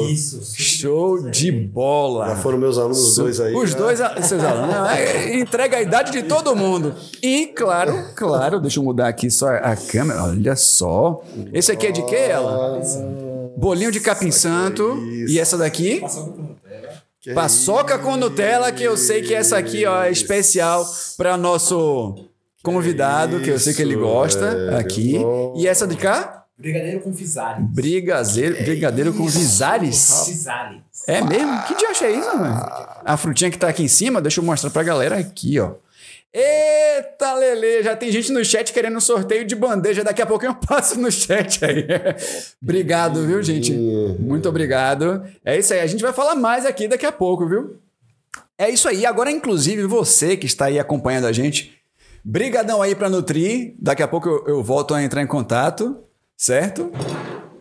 Isso. Show de bola. Já foram meus alunos os dois aí. Os né? dois, seus alunos. Não, é, entrega a idade de todo mundo. E, claro, claro, deixa eu mudar aqui só a câmera. Olha só. Esse aqui é de quê, ela? Bolinho de capim santo. E essa daqui? Que Paçoca com Nutella, que eu sei que essa aqui ó, é especial para nosso convidado, que eu sei que ele gosta é, aqui. E essa de cá? Brigadeiro com Fisari. Brigadeiro, brigadeiro com visares. Fisari. É mesmo? Que diacho é isso, mano? A frutinha que tá aqui em cima, deixa eu mostrar pra galera aqui, ó. Eita, Lele, já tem gente no chat querendo um sorteio de bandeja. Daqui a pouco eu *laughs* passo no chat aí. obrigado, viu, gente? Muito obrigado. É isso aí. A gente vai falar mais aqui daqui a pouco, viu? É isso aí. Agora, inclusive, você que está aí acompanhando a gente, brigadão aí para Nutri. Daqui a pouco eu, eu volto a entrar em contato, certo?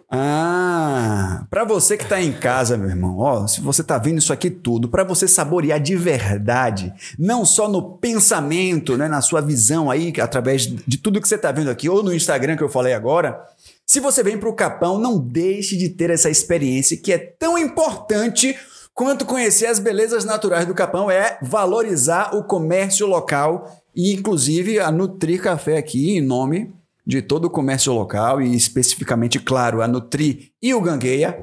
Ah, para você que tá em casa, meu irmão, ó, se você tá vendo isso aqui tudo, para você saborear de verdade, não só no pensamento, né, na sua visão aí, através de tudo que você tá vendo aqui, ou no Instagram que eu falei agora, se você vem pro Capão, não deixe de ter essa experiência que é tão importante quanto conhecer as belezas naturais do Capão, é valorizar o comércio local e, inclusive, a Nutri Café aqui, em nome de todo o comércio local e especificamente, claro, a Nutri e o Gangueia,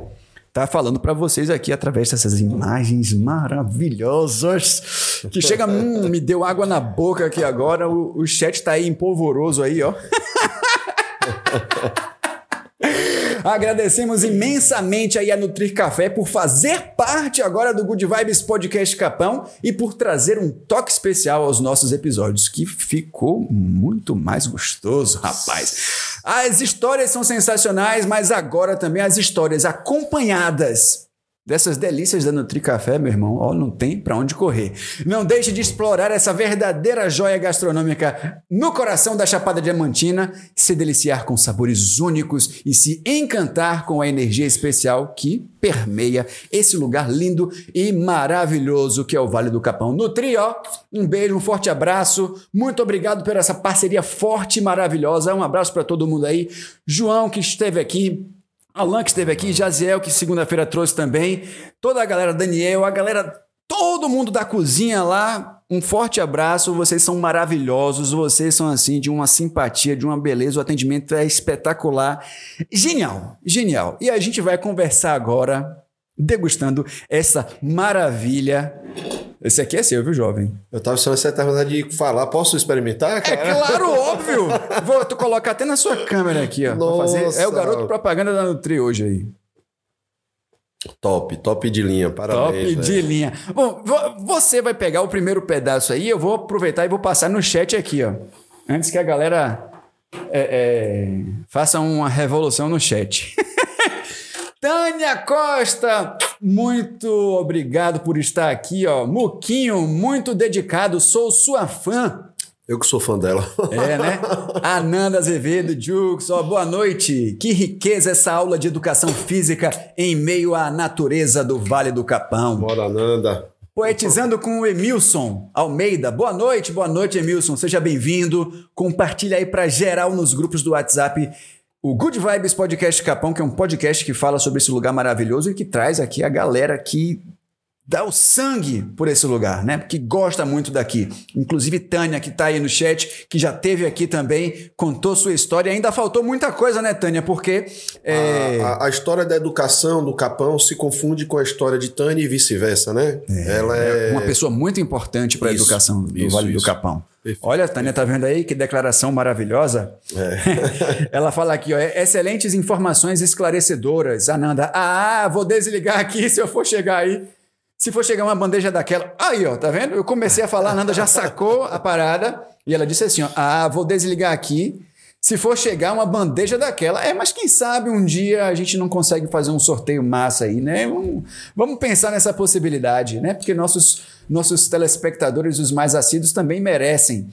tá falando para vocês aqui através dessas imagens maravilhosas que chega, hum, me deu água na boca aqui agora, o, o chat tá aí empolvoroso aí, ó. *laughs* Agradecemos imensamente aí a Nutrir Café por fazer parte agora do Good Vibes Podcast Capão e por trazer um toque especial aos nossos episódios, que ficou muito mais gostoso, rapaz. As histórias são sensacionais, mas agora também as histórias acompanhadas dessas delícias da Nutri Café, meu irmão, ó, não tem para onde correr. Não deixe de explorar essa verdadeira joia gastronômica no coração da Chapada Diamantina, se deliciar com sabores únicos e se encantar com a energia especial que permeia esse lugar lindo e maravilhoso que é o Vale do Capão. Nutri, ó, um beijo, um forte abraço. Muito obrigado por essa parceria forte e maravilhosa. Um abraço para todo mundo aí. João que esteve aqui, Alan que esteve aqui, Jaziel que segunda-feira trouxe também, toda a galera, Daniel, a galera, todo mundo da cozinha lá, um forte abraço, vocês são maravilhosos, vocês são assim, de uma simpatia, de uma beleza, o atendimento é espetacular, genial, genial. E a gente vai conversar agora, degustando essa maravilha. Esse aqui é seu, viu, jovem? Eu tava só essa vontade de falar. Posso experimentar, É cara? claro, *laughs* óbvio. Vou tu colocar até na sua câmera aqui, ó. pra fazer. É o Nossa. garoto propaganda da Nutri hoje aí. Top, top de linha. Parabéns. Top de velho. linha. Bom, vo- você vai pegar o primeiro pedaço aí, eu vou aproveitar e vou passar no chat aqui, ó. Antes que a galera é, é, faça uma revolução no chat. *laughs* Tânia Costa, muito obrigado por estar aqui, ó. Muquinho, muito dedicado, sou sua fã. Eu que sou fã dela. É, né? *laughs* Ananda Azevedo, Jux, ó, boa noite. Que riqueza essa aula de educação física em meio à natureza do Vale do Capão. Bora, Nanda. Poetizando com o Emilson Almeida. Boa noite, boa noite, Emilson. Seja bem-vindo. Compartilha aí para geral nos grupos do WhatsApp o Good Vibes Podcast Capão, que é um podcast que fala sobre esse lugar maravilhoso e que traz aqui a galera que dá o sangue por esse lugar, né? Que gosta muito daqui. Inclusive Tânia, que tá aí no chat, que já teve aqui também, contou sua história. Ainda faltou muita coisa, né, Tânia? Porque é, A, a- a história da educação do Capão se confunde com a história de Tânia e vice-versa, né? Ela é. uma pessoa muito importante para a educação do isso, Vale do isso. Capão. Perfeito. Olha, Tânia, tá vendo aí que declaração maravilhosa? É. *laughs* Ela fala aqui, ó, excelentes informações esclarecedoras. Ananda, ah, vou desligar aqui se eu for chegar aí. Se for chegar uma bandeja daquela. Aí, ó, tá vendo? Eu comecei a falar, a Ananda já sacou a parada e ela disse assim: ó, ah, vou desligar aqui. Se for chegar uma bandeja daquela, é, mas quem sabe um dia a gente não consegue fazer um sorteio massa aí, né? Vamos, vamos pensar nessa possibilidade, né? Porque nossos, nossos telespectadores, os mais assíduos, também merecem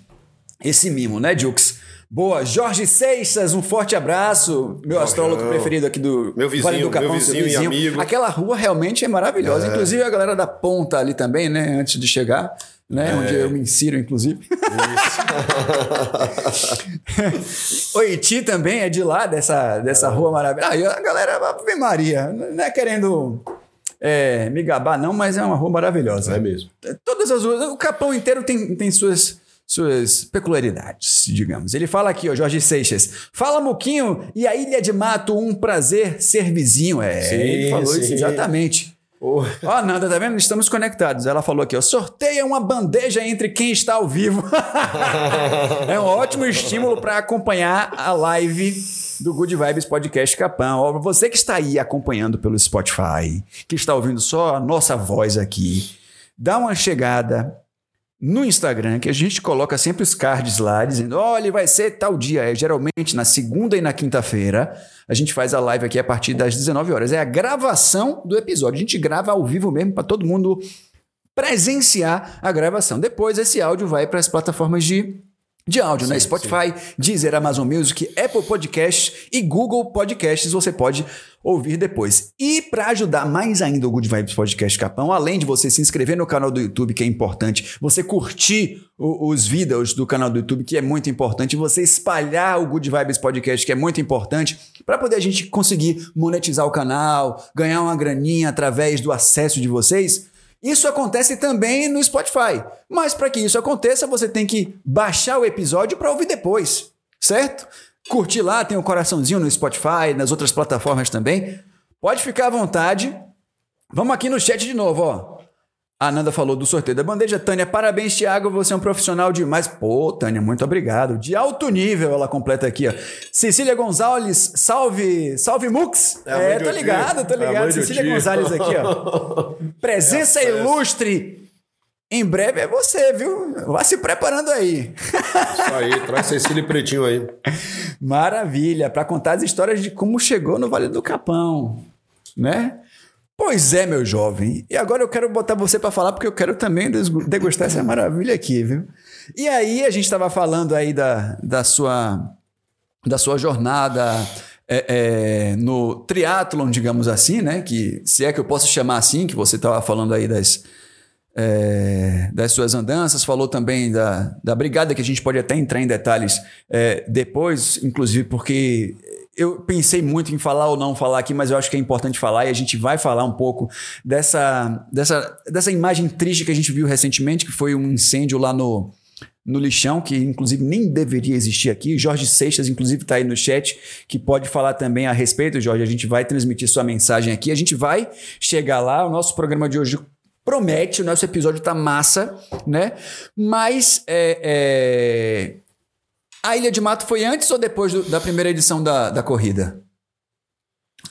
esse mimo, né, Jux? Boa, Jorge Seixas, um forte abraço, meu astrólogo preferido aqui do Meu vizinho, Vale do Capão, meu seu vizinho e amigo. Aquela rua realmente é maravilhosa, inclusive a galera da ponta ali também, né, antes de chegar, né, É. onde eu me insiro, inclusive. o *laughs* Iti também é de lá, dessa, dessa rua maravilhosa. Aí a galera, Ave Maria, não é querendo é, me gabar não, mas é uma rua maravilhosa. É mesmo. Todas as ruas, o Capão inteiro tem, tem suas, suas peculiaridades, digamos. Ele fala aqui, ó, Jorge Seixas. Fala, Muquinho, e a Ilha de Mato, um prazer ser vizinho. É, Sim, ele falou isso sim. Exatamente. Ô, Ó, Nanda, tá vendo? Estamos conectados. Ela falou aqui, ó, sorteia uma bandeja entre quem está ao vivo. *laughs* é um ótimo estímulo para acompanhar a live do Good Vibes Podcast Capão. Ó, você que está aí acompanhando pelo Spotify, que está ouvindo só a nossa voz aqui, dá uma chegada, no Instagram, que a gente coloca sempre os cards lá, dizendo: olha, vai ser tal dia. É geralmente na segunda e na quinta-feira. A gente faz a live aqui a partir das 19 horas. É a gravação do episódio. A gente grava ao vivo mesmo para todo mundo presenciar a gravação. Depois esse áudio vai para as plataformas de de áudio, né? Spotify, Deezer, Amazon Music, Apple Podcasts e Google Podcasts. Você pode ouvir depois. E para ajudar mais ainda o Good Vibes Podcast Capão, além de você se inscrever no canal do YouTube, que é importante, você curtir o- os vídeos do canal do YouTube, que é muito importante, você espalhar o Good Vibes Podcast, que é muito importante, para poder a gente conseguir monetizar o canal, ganhar uma graninha através do acesso de vocês. Isso acontece também no Spotify. Mas para que isso aconteça, você tem que baixar o episódio para ouvir depois, certo? Curtir lá, tem o coraçãozinho no Spotify, nas outras plataformas também. Pode ficar à vontade. Vamos aqui no chat de novo, ó. A Nanda falou do sorteio da bandeja. Tânia, parabéns, Thiago. Você é um profissional demais. Pô, Tânia, muito obrigado. De alto nível, ela completa aqui, ó. Cecília Gonzalez, salve, salve Mux. É É, tô do ligado, tô É ligado. Cecília. Gonzalez aqui, ó. *laughs* Presença É ilustre. Em breve é você, viu? Vá se preparando aí. Isso aí, *laughs* traz Cecília e Pretinho aí. Maravilha, para contar as histórias de como chegou no Vale do Capão, né? Pois é, meu jovem. E agora eu quero botar você para falar porque eu quero também degustar essa maravilha aqui, viu? E aí a gente estava falando aí da, da sua da sua jornada é, é, no triatlon, digamos assim, né? Que se é que eu posso chamar assim, que você estava falando aí das é, das suas andanças, falou também da, da brigada, que a gente pode até entrar em detalhes é, depois, inclusive porque eu pensei muito em falar ou não falar aqui, mas eu acho que é importante falar e a gente vai falar um pouco dessa, dessa, dessa imagem triste que a gente viu recentemente, que foi um incêndio lá no, no lixão, que inclusive nem deveria existir aqui. Jorge Seixas, inclusive, está aí no chat, que pode falar também a respeito, Jorge. A gente vai transmitir sua mensagem aqui. A gente vai chegar lá. O nosso programa de hoje promete, o nosso episódio tá massa, né? Mas é, é, a Ilha de Mato foi antes ou depois do- da primeira edição da, da corrida?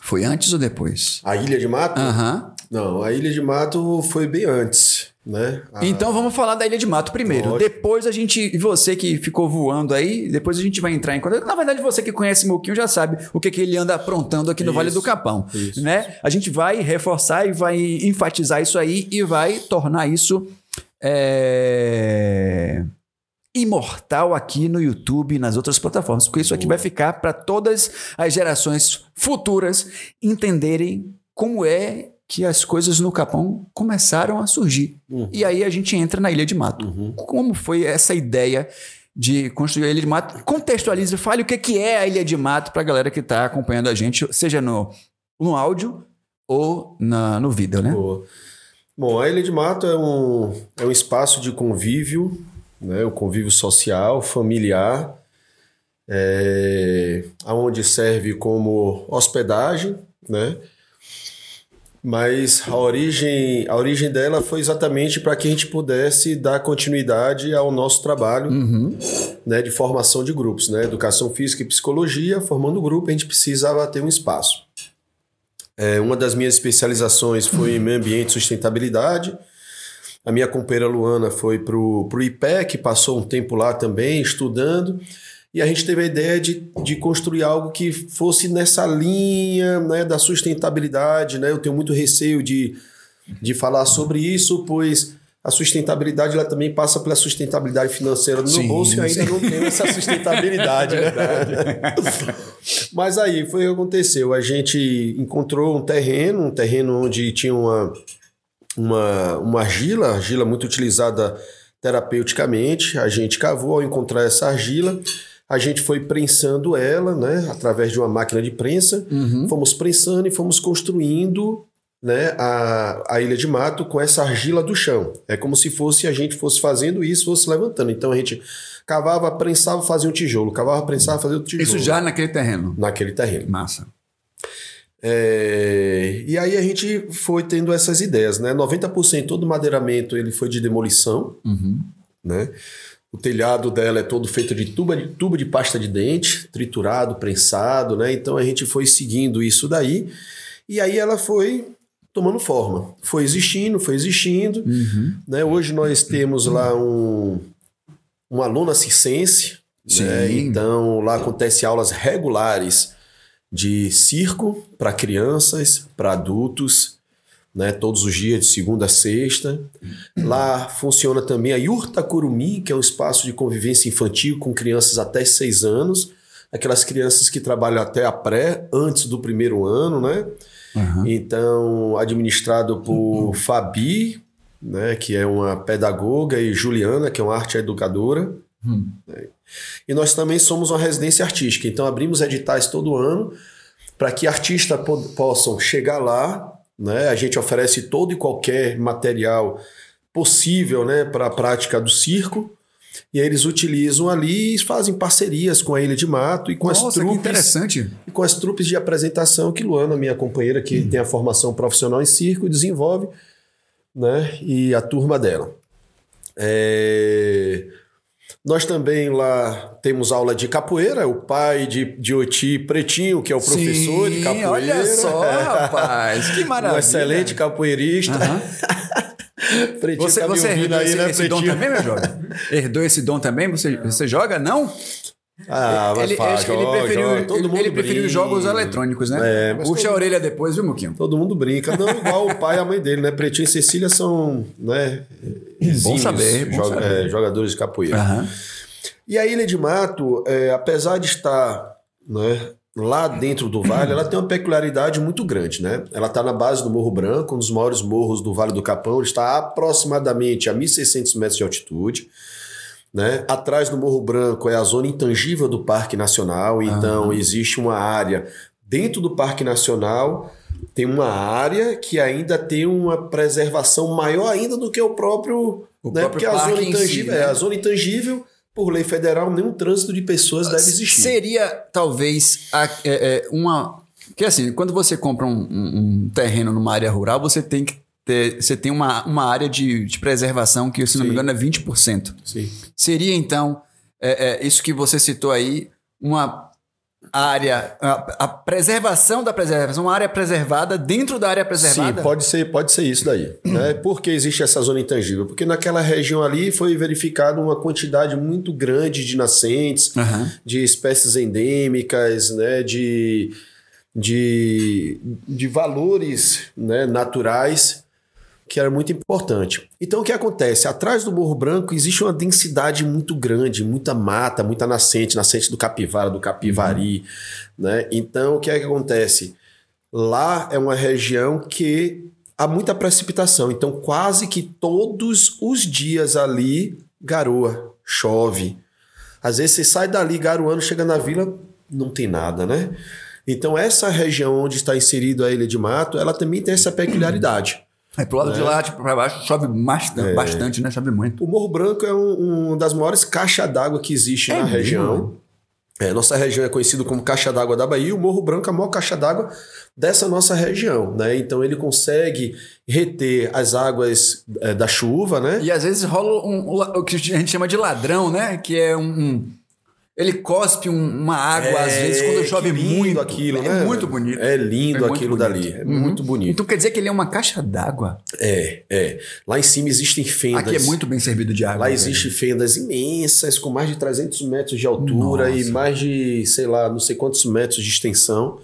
Foi antes ou depois? A Ilha de Mato? Aham. Não, a Ilha de Mato foi bem antes, né? A- Então vamos falar da Ilha de Mato primeiro. Lógico. Depois a gente. E você que ficou voando aí, depois a gente vai entrar em contato. Na verdade, você que conhece Moquinho já sabe o que, que ele anda aprontando aqui no Isso, Vale do Capão. isso. Né? A gente vai reforçar e vai enfatizar isso aí e vai tornar isso. é, Imortal aqui no YouTube e nas outras plataformas, porque isso aqui vai ficar para todas as gerações futuras entenderem como é que as coisas no Capão começaram a surgir. E aí a gente entra na Ilha de Mato. Como foi essa ideia de construir a Ilha de Mato? Contextualize, fale o que que é a Ilha de Mato para a galera que está acompanhando a gente, seja no, no áudio ou na, no vídeo, né? Boa. Bom, a Ilha de Mato é um, é um espaço de convívio, né? um convívio social, familiar, é, onde serve como hospedagem, né? Mas a origem, a origem dela foi exatamente para que a gente pudesse dar continuidade ao nosso trabalho né, de formação de grupos, né? Educação física e psicologia, formando grupo, a gente precisava ter um espaço. É, uma das minhas especializações foi em meio ambiente e sustentabilidade. A minha companheira Luana foi para o IPEC, passou um tempo lá também estudando. E a gente teve a ideia de, de construir algo que fosse nessa linha né, da sustentabilidade. Né? Eu tenho muito receio de, de falar sobre isso, pois a sustentabilidade ela também passa pela sustentabilidade financeira do Sim, bolso e ainda sim. não tenho essa sustentabilidade. *laughs* né? *laughs* Mas aí foi o que aconteceu. A gente encontrou um terreno, um terreno onde tinha uma, uma, uma argila, argila muito utilizada terapeuticamente. A gente cavou ao encontrar essa argila. A gente foi prensando ela, né, através de uma máquina de prensa. Fomos prensando e fomos construindo né, a, a ilha de mato com essa argila do chão. É como se fosse a gente fosse fazendo isso, fosse levantando. Então a gente cavava, prensava, fazia um tijolo, cavava, prensava, fazia outro tijolo. Isso já naquele terreno. naquele terreno. Massa. É, e aí a gente foi tendo essas ideias, né? 90% do madeiramento ele foi de demolição, né? O telhado dela é todo feito de tuba de tubo de pasta de dente, triturado, prensado, né? Então a gente foi seguindo isso daí. E aí ela foi tomando forma. Foi existindo, foi existindo. Uhum. Né? Hoje nós temos lá um, um aluno circense. Né? Então lá acontece aulas regulares de circo para crianças, para adultos, né? todos os dias, de segunda a sexta. Lá funciona também a Yurta Curumim, que é um espaço de convivência infantil com crianças até seis anos. Aquelas crianças que trabalham até a pré, antes do primeiro ano, né? Então, administrado por Fabi, né, que é uma pedagoga, e Juliana, que é uma arte educadora. Né? E nós também somos uma residência artística, então abrimos editais todo ano para que artistas po- possam chegar lá. Né? A gente oferece todo e qualquer material possível né, para a prática do circo. E aí eles utilizam ali e fazem parcerias com a Ilha de Mato e com as Nossa, que trupes interessante. e com as trupes de apresentação que Luana, minha companheira, que tem a formação profissional em circo, desenvolve, né? E a turma dela. É, Nós também lá temos aula de capoeira, o pai de, de Oti Pretinho, que é o professor de Sim, capoeira. Olha só, rapaz. Que *laughs* maravilha. Um excelente capoeirista. *laughs* Pretinho Você, tá você herdou aí, esse, né, esse dom Pretinho? também, meu jovem? *laughs* Herdou esse dom também? Você, você joga? Não? Ah, mas ele, fala, ele joga, preferiu, joga. Todo ele, mundo ele preferiu brinca. jogos eletrônicos, né? É, Puxa todo- a orelha depois, viu, Muquinho? Todo mundo brinca. Não, igual o pai e a mãe dele, né? Pretinho e Cecília são, né? Bom exímios saber, joga- saber. é, jogadores de capoeira. Aham. E a Ilha de Mato, é, apesar de estar né, lá dentro do vale, ela tem uma peculiaridade muito grande, né? Ela está na base do Morro Branco, um dos maiores morros do Vale do Capão. Ele está aproximadamente a 1.600 metros de altitude. Né? Atrás do Morro Branco é a zona intangível do Parque Nacional, então existe uma área dentro do Parque Nacional, tem uma área que ainda tem uma preservação maior ainda do que o próprio, O né? próprio Porque a zona em si, intangível né? é a zona intangível, por lei federal, nenhum trânsito de pessoas deve existir. Seria, talvez, a- é, é, uma... Porque, assim, quando você compra um, um- um terreno numa área rural, você tem que ter... Você tem uma, uma área de, de preservação que, se não me Sim. engano, é 20%. Sim. Seria, então, é, é, isso que você citou aí, uma área... A, a preservação da preservação, uma área preservada dentro da área preservada? Sim, pode ser, pode ser isso daí. Né? Por que existe essa zona intangível? Porque naquela região ali foi verificada uma quantidade muito grande de nascentes, Aham. de espécies endêmicas, né? de, de, de valores né? naturais que era muito importante. Então o que acontece? Atrás do Morro Branco existe uma densidade muito grande, muita mata, muita nascente, nascente do capivara, do capivari, né? Então o que é que acontece? Lá é uma região que há muita precipitação, então quase que todos os dias ali garoa, chove. Às vezes você sai dali garoando, chega na vila, não tem nada, né? Então essa região onde está inserido a Ilha de Mato, ela também tem essa peculiaridade. É, pro lado de lá, tipo, pra baixo, chove bastante, bastante, né? Chove muito. O Morro Branco é um, um das maiores caixas d'água que existe É na mesmo? região. É, nossa região é conhecida como Caixa d'Água da Bahia. e O Morro Branco é a maior caixa d'água dessa nossa região, né? Então ele consegue reter as águas é, da chuva, né? E às vezes rola um- um- o que a gente chama de ladrão, né? Que é um. um- ele cospe um- uma água, às vezes, quando chove É, muito. aquilo, é né? muito bonito. É lindo É aquilo bonito. dali. É Uhum. muito bonito. Então quer dizer que ele é uma caixa d'água. É, é. Lá em cima existem fendas. Aqui é muito bem servido de água. Lá velho. existem fendas imensas, com mais de 300 metros de altura Nossa. e mais de, sei lá, não sei quantos metros de extensão.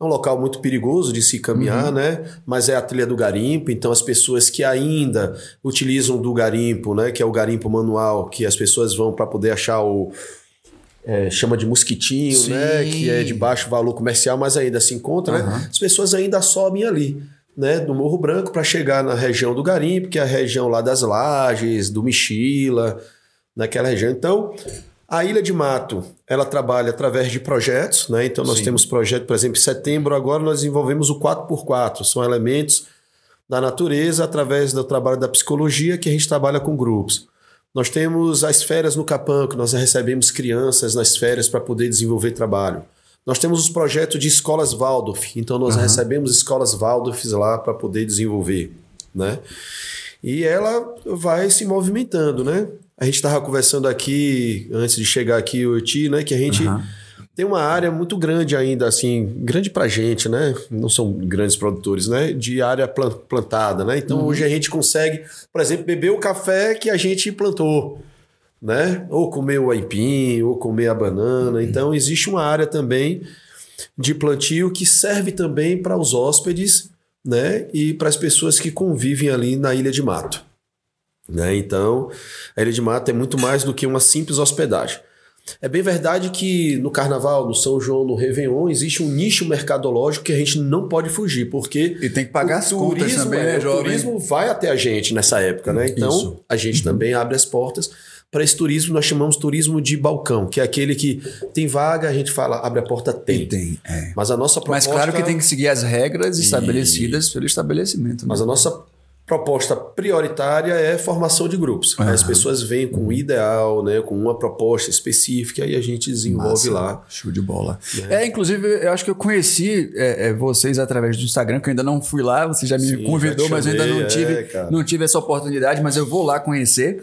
É um local muito perigoso de se Uhum. caminhar, né? Mas é a trilha do garimpo, então as pessoas que ainda utilizam do garimpo, né? Que é o garimpo manual, que as pessoas vão para poder achar o. é, chama de mosquitinho, Sim. né? Que é de baixo valor comercial, mas ainda se encontra, né? Aham. As pessoas ainda sobem ali, né? Do Morro Branco para chegar na região do garimpo, que é a região lá das lajes, do Michila, naquela região. Então, a Ilha de Mato, ela trabalha através de projetos, né? Então nós Sim. temos projeto, por exemplo, em setembro agora nós desenvolvemos o 4x4, são elementos da natureza através do trabalho da psicologia que a gente trabalha com grupos. Nós temos as férias no Capão, que nós recebemos crianças nas férias para poder desenvolver trabalho. Nós temos os projetos de escolas Waldorf, então nós recebemos escolas Waldorf lá para poder desenvolver, né? E ela vai se movimentando, né? A gente estava conversando aqui, antes de chegar aqui, o Ti, né? Que a gente Aham. Tem uma área muito grande ainda, assim, grande pra gente, né? Não são grandes produtores, né? De área plan- plantada, né? Então hoje a gente consegue, por exemplo, beber o café que a gente plantou, né? Ou comer o aipim, ou comer a banana. Então existe uma área também de plantio que serve também para os hóspedes, né? E para as pessoas que convivem ali na Ilha de Mato. Né? Então, a Ilha de Mato é muito mais do que uma simples hospedagem. É bem verdade que no Carnaval, no São João, no Réveillon, existe um nicho mercadológico que a gente não pode fugir, porque E tem que pagar as o contas turismo, também, é, né, o jovem? turismo vai até a gente nessa época, né? Então, Isso. a gente também abre as portas para esse turismo, nós chamamos turismo de balcão, que é aquele que tem vaga, a gente fala, abre a porta, tem. Tem, é. Mas a nossa Mas proposta... claro que tem que seguir as regras estabelecidas pelo estabelecimento. né? Mas a nossa proposta prioritária é formação de grupos. Aí As pessoas vêm com um ideal, né, com uma proposta específica e a gente desenvolve Massa. lá. Show de bola. É, inclusive, eu acho que eu conheci é, é, vocês através do Instagram, que eu ainda não fui lá, você já me Sim, convidou, já mas eu ainda não é, tive, cara. não tive essa oportunidade, mas eu vou lá conhecer.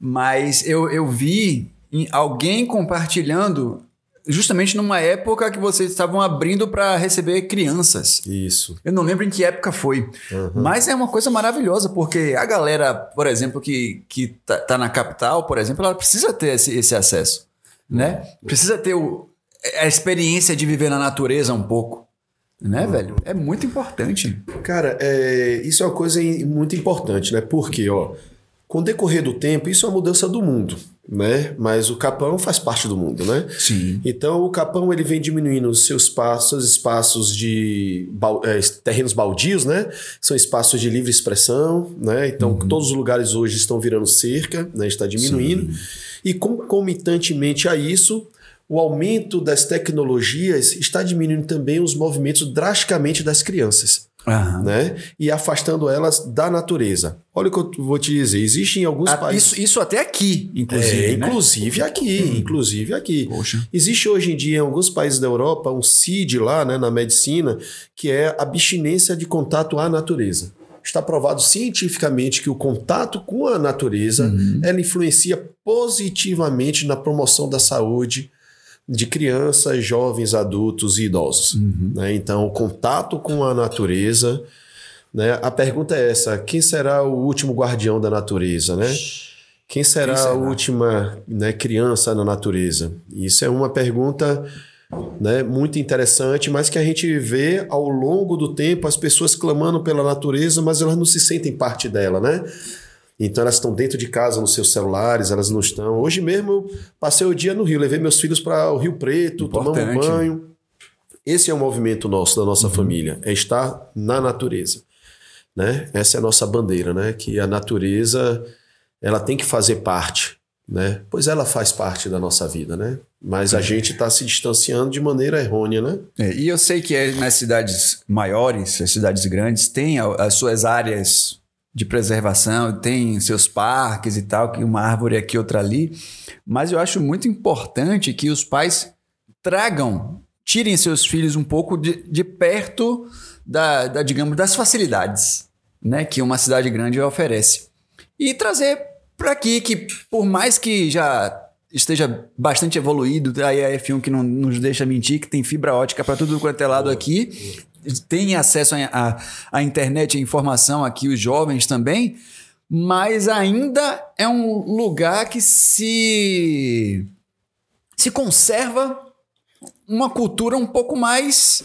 Mas eu, eu vi alguém compartilhando justamente numa época que vocês estavam abrindo para receber crianças. Isso. Eu não lembro em que época foi. Mas é uma coisa maravilhosa, porque a galera, por exemplo, que, que tá, tá na capital, por exemplo, ela precisa ter esse, esse acesso. Né? Precisa ter o- a experiência de viver na natureza um pouco. Né, velho? É muito importante. Cara, é, isso é uma coisa muito importante, né? Porque, ó, com o decorrer do tempo, isso é uma mudança do mundo, né? Mas o Capão faz parte do mundo, né? Sim. Então o Capão ele vem diminuindo os seus espaços, espaços de eh, terrenos baldios, né? São espaços de livre expressão, né? Então todos os lugares hoje estão virando cerca, né? Está diminuindo. E concomitantemente a isso, o aumento das tecnologias está diminuindo também os movimentos drasticamente das crianças. Aham. Né? E afastando elas da natureza. Olha o que eu vou te dizer: existem alguns Ah, países. isso, isso até aqui, inclusive. É, né? inclusive aqui, inclusive aqui. Poxa. Existe hoje em dia em alguns países da Europa um CID lá, né, na medicina, que é abstinência de contato à natureza. Está provado cientificamente que o contato com a natureza ela influencia positivamente na promoção da saúde de crianças, jovens, adultos e idosos. né? Então, o contato com a natureza. Né? A pergunta é essa: quem será o último guardião da natureza? Né? Quem será, Quem será? a última né, criança na natureza? Isso é uma pergunta né, muito interessante, mas que a gente vê ao longo do tempo as pessoas clamando pela natureza, mas elas não se sentem parte dela, né? Então elas estão dentro de casa nos seus celulares, elas não estão. Hoje mesmo eu passei o dia no Rio, levei meus filhos para o Rio Preto, tomamos um banho. Esse é o movimento nosso, da nossa família, é estar na natureza. Né? Essa é a nossa bandeira, né? Que a natureza ela tem que fazer parte, né? Pois ela faz parte da nossa vida, né? Mas a gente está se distanciando de maneira errônea, né? É, e eu sei que é nas cidades maiores, as cidades grandes, tem a- as suas áreas de preservação, tem seus parques e tal, que uma árvore aqui, outra ali. Mas eu acho muito importante que os pais tragam, tirem seus filhos um pouco de, de perto da, da, digamos, das facilidades né, que uma cidade grande oferece. E trazer para aqui que, por mais que já esteja bastante evoluído, aí a F1 que não nos deixa mentir, que tem fibra ótica para tudo quanto é lado aqui, tem acesso à- à à internet e informação aqui, os jovens também, mas ainda é um lugar que se, se conserva uma cultura um pouco mais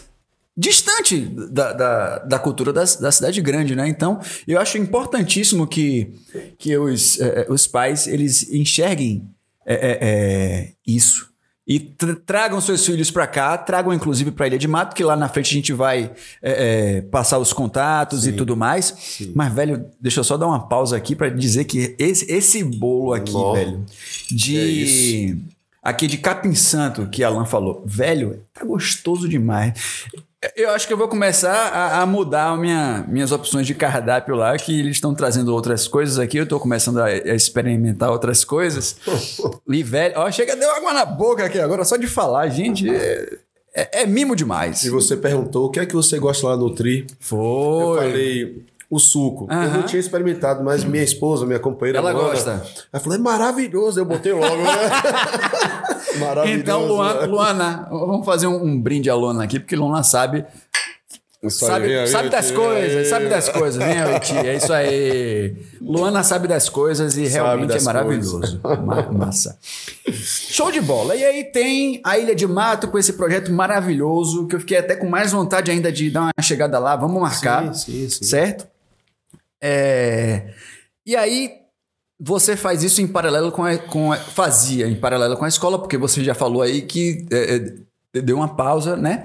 distante da, da, da cultura da, da cidade grande, né? Então, eu acho importantíssimo que, que os, eh, os pais eles enxerguem eh, eh, eh, isso e tra- tragam seus filhos para cá, tragam inclusive para Ilha de Mato, que lá na frente a gente vai eh, eh, passar os contatos e tudo mais. Mas, velho, deixa eu só dar uma pausa aqui para dizer que esse, esse bolo aqui, velho, de. Aqui de Capim Santo, que Alan falou. Velho, tá gostoso demais. Eu acho que eu vou começar a, a mudar minha, minhas opções de cardápio lá, que eles estão trazendo outras coisas aqui. Eu tô começando a, a experimentar outras coisas. *laughs* E, velho, ó, chega, deu água na boca aqui agora, só de falar, gente. É, é- é mimo demais. E você perguntou o que é que você gosta lá no Tri. Eu Foi. falei o suco. Eu não tinha experimentado, mas minha esposa, minha companheira. Ela Luana, gosta. Ela falou: é maravilhoso. Eu botei logo, né? *laughs* maravilhoso. Então, Luana, né? Luana, vamos fazer um, um brinde a Luana aqui, porque Luana sabe. Sabe, aí, sabe das coisas, sabe das *laughs* coisas, vem Oiti, é isso aí. Luana sabe das coisas e Sabe realmente é maravilhoso. Ma- Massa. Show de bola. E aí tem a Ilha de Mato com esse projeto maravilhoso, que eu fiquei até com mais vontade ainda de dar uma chegada lá. Vamos marcar. Sim, sim, sim. Certo? É, E aí, você faz isso em paralelo com a, com a- Fazia em paralelo com a escola, porque você já falou aí que é, é, deu uma pausa, né?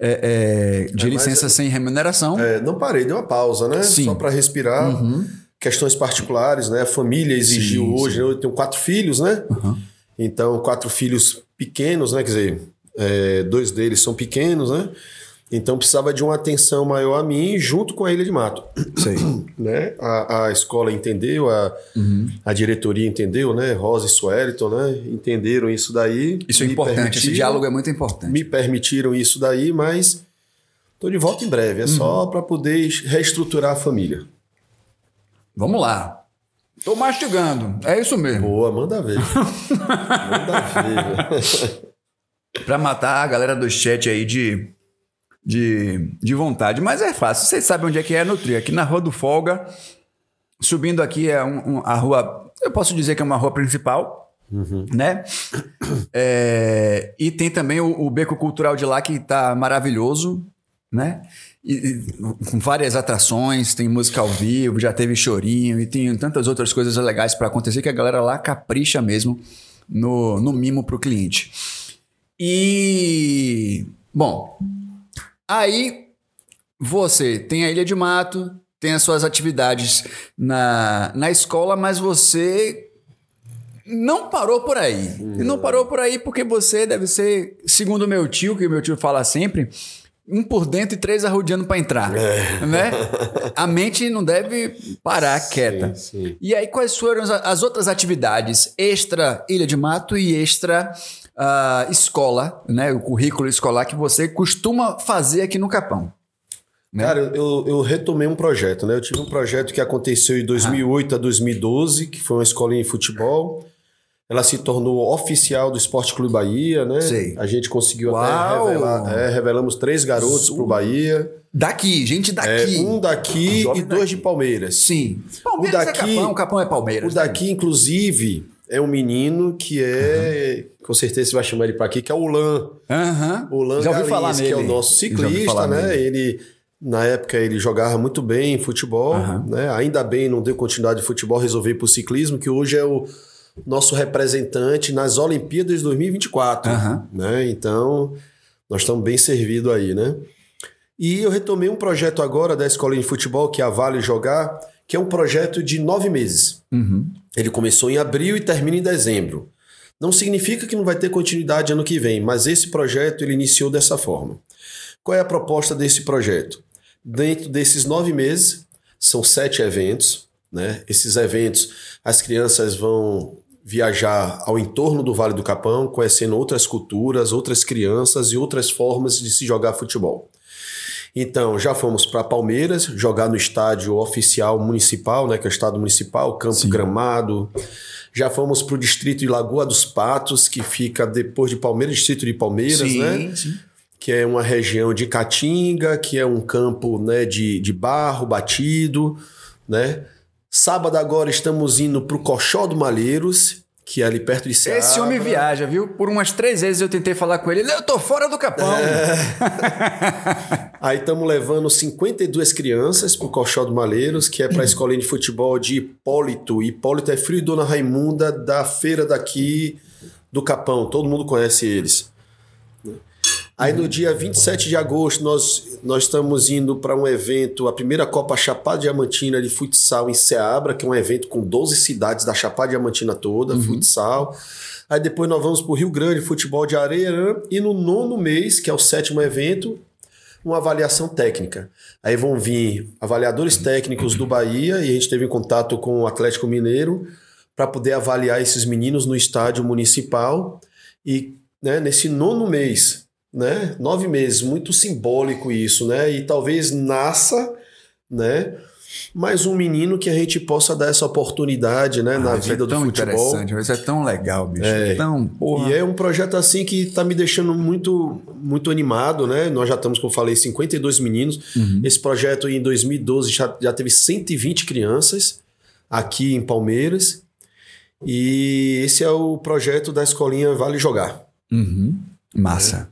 É, é, de É, mas licença sem remuneração. É, não parei, dei uma pausa, né? Sim. Só para respirar. Uhum. Questões particulares, né? A família exigiu Sim, hoje, sim. né? Eu tenho quatro filhos, né? Uhum. Então, quatro filhos pequenos, né? Quer dizer, dois deles são pequenos, né? Então precisava de uma atenção maior a mim junto com a Ilha de Mato. Sei. *coughs* Né? A, a escola entendeu, a, Uhum. a diretoria entendeu, né? Rosa e Suelton, né? Entenderam isso daí. Isso é importante, esse diálogo é muito importante. me permitiram isso daí, mas tô de volta em breve. É só Uhum. para poder reestruturar a família. Vamos lá. Tô mastigando. É isso mesmo. Boa, manda ver. *laughs* manda ver. Pra matar a galera do chat aí de, de, de vontade. Mas é fácil. Vocês sabem onde é que é no trio. Aqui na Rua do Folga. Subindo aqui é um- um- a rua. Eu posso dizer que é uma rua principal. Né? É, e tem também o, o Beco Cultural de lá que tá maravilhoso. Né? E- e com várias atrações, tem música ao vivo, já teve chorinho e tem tantas outras coisas legais para acontecer que a galera lá capricha mesmo no, no mimo pro cliente. E. Bom. Aí você tem a Ilha de Mato, tem as suas atividades na, na escola, mas você não parou por aí. E não parou por aí porque você deve ser, segundo o meu tio, que o meu tio fala sempre, um por dentro e três arrodeando para entrar. Né? A mente não deve parar quieta. sim. E aí, quais foram as, as outras atividades extra Ilha de Mato e extra ah, escola, né? O currículo escolar que você costuma fazer aqui no Capão? Né? Cara, eu, eu retomei um projeto, né? Eu tive um projeto que aconteceu em 2008 a 2012, que foi uma escolinha de futebol. Ela se tornou oficial do Esporte Clube Bahia, né? Sei. A gente conseguiu Uau! até revelar, é, revelamos três garotos pro Bahia. Daqui, gente daqui. É, um daqui Jovem e dois daqui. de Palmeiras. Sim. Palmeiras O daqui- é Capão, Capão é O Palmeiras. daqui, inclusive, é um menino que é. Com certeza você vai chamar ele para aqui, que é o Lan. Aham. O Lan Já ouvi Galins, falar que nele. é o nosso ciclista, né? nele. Ele, na época, ele jogava muito bem em futebol, Aham. né? Ainda bem, não deu continuidade de futebol, resolveu ir pro ciclismo, que hoje é o nosso representante nas Olimpíadas de 2024, Aham. né? Então, nós estamos bem servidos aí, né? E eu retomei um projeto agora da escolinha de futebol, que é a Vale Jogar, que é um projeto de nove meses. Uhum. Ele começou em abril e termina em dezembro. Não significa que não vai ter continuidade ano que vem, mas esse projeto ele iniciou dessa forma. Qual é a proposta desse projeto? Dentro desses nove meses, são sete eventos. Né? Esses eventos, as crianças vão viajar ao entorno do Vale do Capão, conhecendo outras culturas, outras crianças e outras formas de se jogar futebol. Então, já fomos para Palmeiras, jogar no estádio oficial municipal, né, que é o estádio municipal, Campo Gramado. Já fomos para o distrito de Lagoa dos Patos, que fica depois de Palmeiras, distrito de Palmeiras, sim, né? sim. Que é uma região de Caatinga, que é um campo né, de, de barro batido, né? Sábado agora estamos indo para o Coxó do Malheiros, que é ali perto de Ceará. Esse homem viaja, viu? Por umas três vezes eu tentei falar com ele. Eu tô fora do Capão. É. *laughs* Aí estamos levando 52 crianças para o Coxó do Malheiros, que é para a escolinha de futebol de Hipólito. Hipólito é filho de Dona Raimunda da feira daqui do Capão. Todo mundo conhece eles. Aí no dia 27 de agosto nós, nós estamos indo para um evento, a primeira Copa Chapada Diamantina de futsal em Ceabra, que é um evento com 12 cidades da Chapada Diamantina toda, futsal. Aí depois nós vamos para o Rio Grande, futebol de areia. né? E no nono mês, que é o sétimo evento, uma avaliação técnica. Aí vão vir avaliadores técnicos do Bahia, e a gente teve em contato com o Atlético Mineiro para poder avaliar esses meninos no estádio municipal. E né, nesse nono mês, né, nove meses, muito simbólico isso, né? E talvez nasça, né? mais um menino que a gente possa dar essa oportunidade, né, na Ah, isso vida é do tão futebol. interessante, isso é tão legal, bicho. É. Tão, porra. E é um projeto assim que tá me deixando muito muito animado, né? Nós já estamos, como eu falei, 52 meninos. Uhum. Esse projeto em 2012 já, já teve 120 crianças aqui em Palmeiras. E esse é o projeto da escolinha Vale Jogar. Uhum. Massa.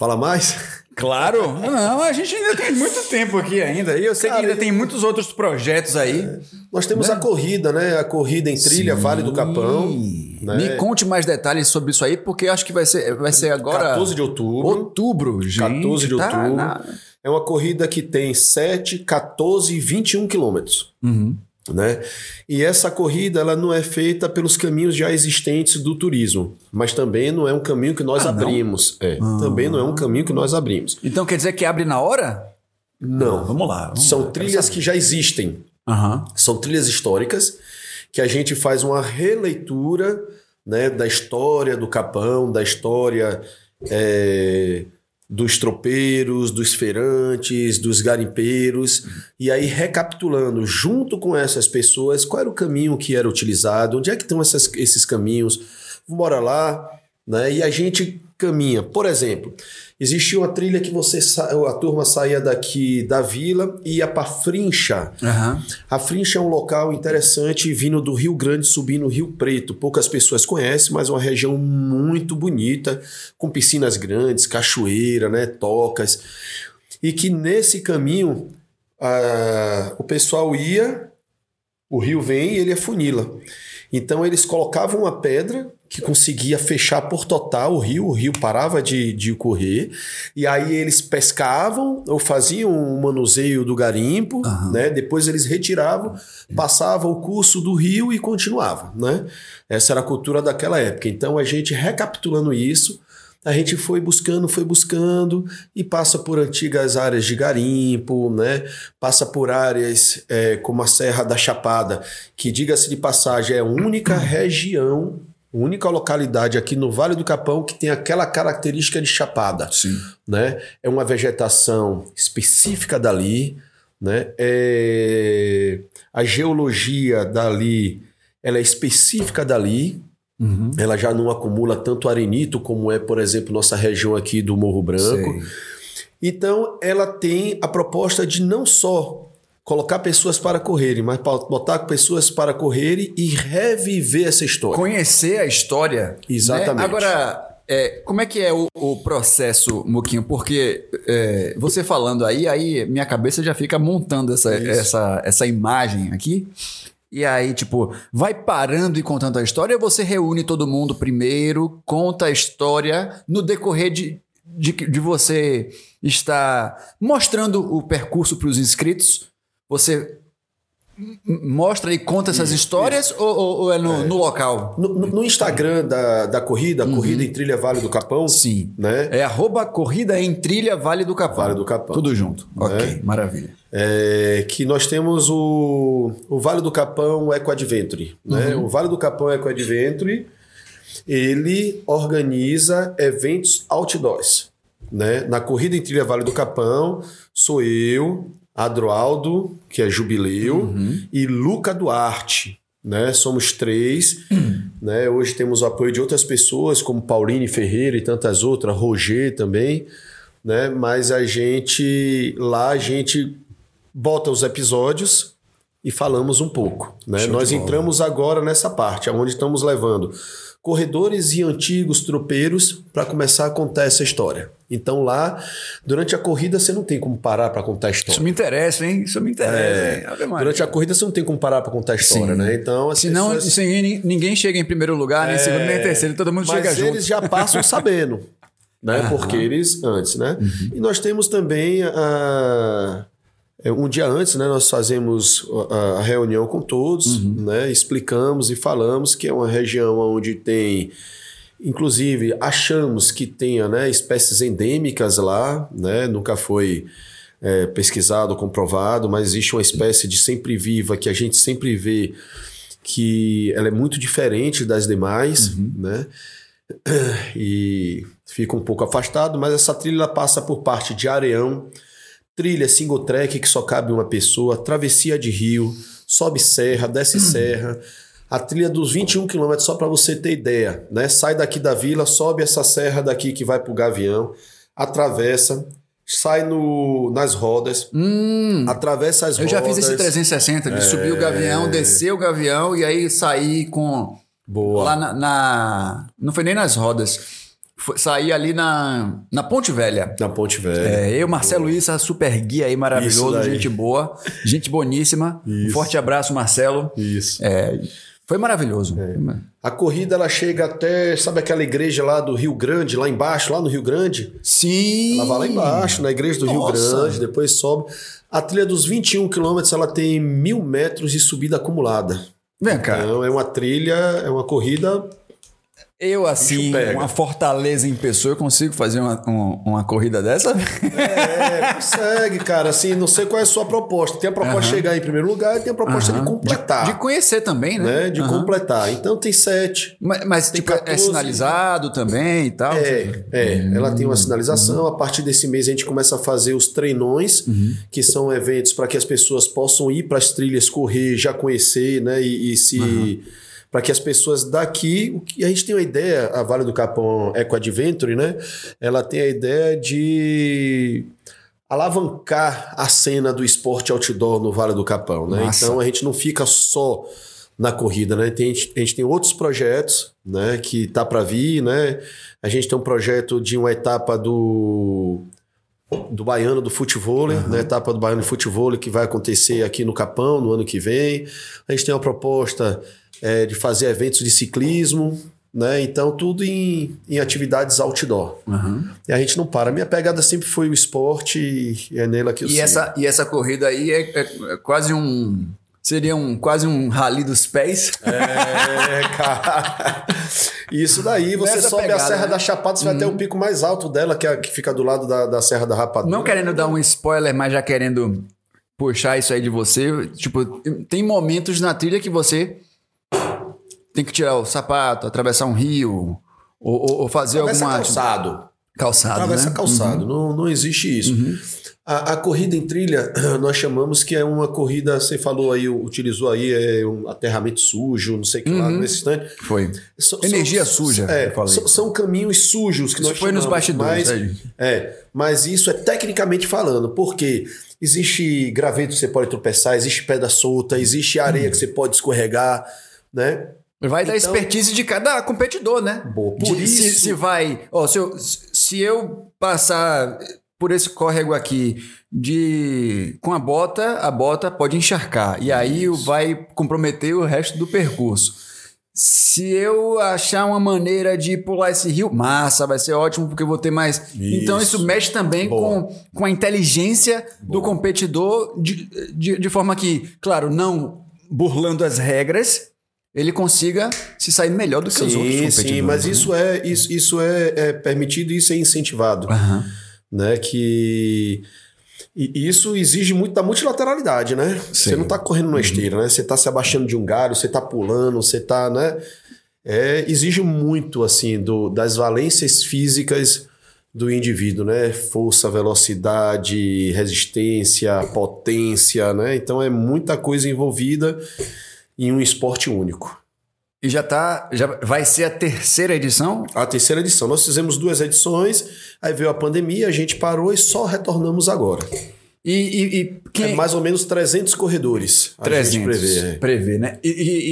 Fala mais? Claro. *laughs* Não, a gente ainda tem muito tempo aqui ainda. E eu sei Cara, que ainda eu- tem muitos outros projetos aí. Nós temos a corrida, né? A corrida em trilha Vale do Capão. né? Me conte mais detalhes sobre isso aí, porque acho que vai ser, vai ser agora. 14 de outubro. Outubro, gente. 14 de tá outubro. na- É uma corrida que tem 7, 14 e 21 quilômetros. Uhum. Né? E essa corrida ela não é feita pelos caminhos já existentes do turismo, mas também não é um caminho que nós Ah, abrimos. É, Também não é um caminho que nós abrimos. Então quer dizer que abre na hora? Não. Vamos lá. vamos São lá, trilhas que já existem. Aham. São trilhas históricas que a gente faz uma releitura né, da história do Capão, da história é, dos tropeiros, dos feirantes, dos garimpeiros, e aí recapitulando junto com essas pessoas qual era o caminho que era utilizado, onde é que estão essas- esses caminhos, bora lá, né? E a gente caminha. Por exemplo, existia uma trilha que você a turma saía daqui da vila e ia para Frincha. Aham. A Frincha é um local interessante vindo do Rio Grande, subindo o Rio Preto. Poucas pessoas conhecem, mas é uma região muito bonita, com piscinas grandes, cachoeira, né, tocas. E que nesse caminho o pessoal ia, o rio vem e ele afunila. Então eles colocavam uma pedra que conseguia fechar por total o rio, o rio parava de, de correr, e aí eles pescavam ou faziam um manuseio do garimpo, né? depois eles retiravam, passavam o curso do rio e continuava. Né? Essa era a cultura daquela época. Então a gente recapitulando isso, a gente foi buscando, foi buscando e passa por antigas áreas de garimpo, né? Passa por áreas é, como a Serra da Chapada, que diga-se de passagem é a única região, única localidade aqui no Vale do Capão que tem aquela característica de chapada, Sim. né? É uma vegetação específica dali, né? É... A geologia dali, ela é específica dali, Uhum. ela já não acumula tanto arenito como é, por exemplo, nossa região aqui do Morro Branco. Sei. Então, ela tem a proposta de não só colocar pessoas para correrem, mas botar pessoas para correrem e reviver essa história. Conhecer a história. Exatamente. né? Agora, é, como é que é o, o processo, Muquinho? Porque é, você falando aí, aí minha cabeça já fica montando essa, essa, essa imagem aqui. E aí, tipo, vai parando e contando a história, ou você reúne todo mundo primeiro, conta a história no decorrer de, de, de você estar mostrando o percurso para os inscritos? Você mostra e conta essas histórias ou, ou- ou é no, no local? No, no- no Instagram da, da corrida, a corrida em Trilha Vale do Capão, Uhum. Sim. né? É arroba corrida em trilha Vale do Capão. Vale do Capão. Tudo junto. Ok, maravilha. É, que nós temos o, o Vale do Capão Eco Adventure. Né? Uhum. O Vale do Capão Eco Adventure, ele organiza eventos outdoors. Né? Na corrida em trilha Vale do Capão, sou eu, Adroaldo, que é Jubileu, Uhum. e Luca Duarte. Né? Somos três. *clears throat* né? Hoje temos o apoio de outras pessoas, como Pauline Ferreira e tantas outras, Roger também. Né? Mas a gente, lá a gente bota os episódios e falamos um pouco. Né? Nós entramos agora nessa parte, onde estamos levando corredores e antigos tropeiros para começar a contar essa história. Então lá, durante a corrida, você não tem como parar para contar a história. Isso me interessa, hein? Isso me interessa. É. Durante a corrida, você não tem como parar para contar a história, Sim. né? Então, as Senão, pessoas- se ninguém, ninguém chega em primeiro lugar, nem segundo, nem terceiro, todo mundo É, mas chega junto. eles já passam *laughs* sabendo, né? Porque eles antes, né? Uhum. E nós temos também a é, um dia antes, né? Nós fazemos a, a reunião com todos, Uhum. né? Explicamos e falamos que é uma região onde tem Inclusive, achamos que tenha né, espécies endêmicas lá, né? nunca foi é, pesquisado, comprovado, mas existe uma espécie de sempre viva que a gente sempre vê que ela é muito diferente das demais, né? E fica um pouco afastado, mas essa trilha passa por parte de Areão, trilha single track que só cabe uma pessoa, travessia de rio, sobe serra, desce *clears throat* serra. A trilha dos 21 quilômetros, só para você ter ideia, né? Sai daqui da vila, sobe essa serra daqui que vai pro Gavião, atravessa, sai no, nas rodas, atravessa as Hum. Eu rodas. já fiz esse 360 de subir o gavião, descer o gavião e aí sair com. Boa. Lá na, na- Não foi nem nas rodas. Foi, sair ali na, na Ponte Velha. Na Ponte Velha. É, eu, Marcelo Issa, super guia aí, maravilhoso, gente boa, gente boníssima. Um Isso. forte abraço, Marcelo. Isso. É, foi maravilhoso. A corrida ela chega até, sabe aquela igreja lá do Rio Grande, lá embaixo, lá no Rio Grande? Sim. Ela vai lá embaixo, na igreja do Nossa. Rio Grande, depois sobe. A trilha dos 21 quilômetros ela tem mil metros de subida acumulada. Vem cá. Então é uma trilha, é uma corrida. Eu, assim, uma fortaleza em pessoa, eu consigo fazer uma, um- uma corrida dessa? É, consegue, cara. Assim, não sei qual é a sua proposta. Tem a proposta de chegar em primeiro lugar e tem a proposta de completar. De conhecer também, né? né? De Aham. completar. Então tem sete. Mas, mas, Tem tipo, é 14. sinalizado também e tal? É, é, ela tem uma sinalização. A partir desse mês a gente começa a fazer os treinões, que são eventos para que as pessoas possam ir para as trilhas, correr, já conhecer, né? E, e se. Para que as pessoas daqui. O que a gente tem uma ideia, a Vale do Capão Eco Adventure, né? Ela tem a ideia de alavancar a cena do esporte outdoor no Vale do Capão, né? Massa. Então a gente não fica só na corrida, né? Tem, a gente tem outros projetos, né? Que tá para vir, né? A gente tem um projeto de uma etapa do do Baiano do Futebol, né? Etapa do Baiano do Futebol que vai acontecer aqui no Capão no ano que vem. A gente tem uma proposta é, de fazer eventos de ciclismo, né? Então tudo em, em atividades outdoor. E a gente não para. Minha pegada sempre foi o esporte e é nela que eu E sigo. essa, e essa corrida aí é, é- é quase um. Seria um, quase um rally dos pés. É, cara. Isso daí, você Nessa sobe pegada, a Serra né? da Chapada, você vai até o pico mais alto dela, que, é, que fica do lado da, da Serra da Rapadura. Não querendo dar um spoiler, mas já querendo puxar isso aí de você. Tipo, tem momentos na trilha que você tem que tirar o sapato, atravessar um rio, ou, ou- ou fazer Atravessa alguma. calçado. Calçado. Atravessa né? calçado. Não, não existe isso. A, a corrida em trilha, *clears throat* nós chamamos que é uma corrida, você falou aí, utilizou aí é um aterramento sujo, não sei o que lá, nesse instante. Foi. São- Energia são- suja, É, falei. são, caminhos sujos que Isso nós foi nos chamamos, bastidores, Mas, é, é, mas isso é tecnicamente falando, porque existe graveto que você pode tropeçar, existe pedra solta, existe areia que você pode escorregar, né? Vai da Então- expertise de cada competidor, né? Boa, por De- se, isso- se vai. Ó, se, eu, se eu passar por esse córrego aqui de com a bota, a bota pode encharcar. E aí vai comprometer o resto do percurso. Se eu achar uma maneira de pular esse rio, massa, vai ser ótimo porque eu vou ter mais. Então isso mexe também Boa. com, com a inteligência do competidor, de, de, de forma que, claro, não burlando as regras, ele consiga se sair melhor do que os outros Sim, competidores. sim, mas né? isso é isso, isso é, é permitido e isso é incentivado, Aham. né? Que e isso exige muito da multilateralidade, né? Você não tá correndo numa esteira, né? Você tá se abaixando de um galho, você tá pulando, você tá, né? É, exige muito assim do, das valências físicas do indivíduo, né? Força, velocidade, resistência, potência, né? Então é muita coisa envolvida em um esporte único. E já tá. Já vai ser a terceira edição? A terceira edição. Nós fizemos duas edições, aí veio a pandemia, a gente parou e só retornamos agora. E, e, e quem. É mais ou menos 300 corredores. A 300. gente prevê. Prevê, né? E, e-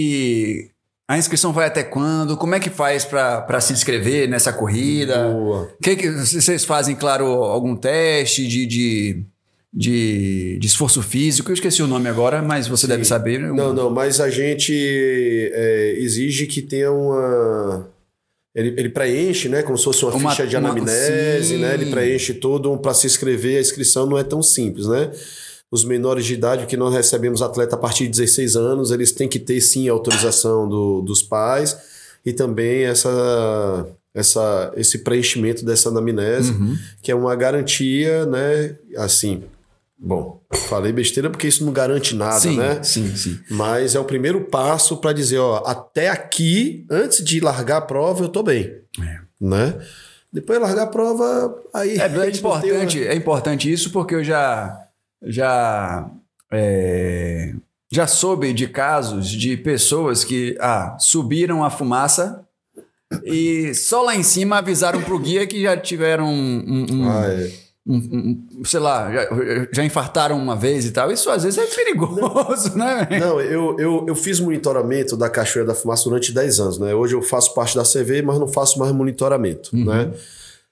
e a inscrição vai até quando? Como é que faz para se inscrever nessa corrida? Boa. Que que vocês fazem, claro, algum teste de, de, de, de esforço físico? Eu esqueci o nome agora, mas você deve saber. né? Não, não, mas a gente é, exige que tenha uma. Ele, ele preenche, né? Como se fosse uma, Uma- ficha de uma- anamnese, sim. né? Ele preenche todo para se inscrever. A inscrição não é tão simples, né? Os menores de idade, que nós recebemos atleta a partir de 16 anos, eles têm que ter sim a autorização do- dos pais e também essa, essa, esse preenchimento dessa anamnese, Uhum. que é uma garantia, né? Assim, bom, falei besteira porque isso não garante nada, sim, né? sim, sim. Mas é o primeiro passo para dizer, ó, até aqui, antes de largar a prova, eu tô bem, É. né? Depois largar a prova, aí. É, *laughs* é tem uma- importante, é importante isso porque eu já já é, já soube de casos de pessoas que ah, subiram a fumaça e só lá em cima avisaram pro guia que já tiveram um, um- um- Ah, é. Um- um- sei lá, já, já infartaram uma vez e tal. Isso às vezes é perigoso, né? velho? Não, eu, eu, eu fiz monitoramento da Cachoeira da Fumaça durante 10 anos, né? Hoje eu faço parte da CV, mas não faço mais monitoramento, né?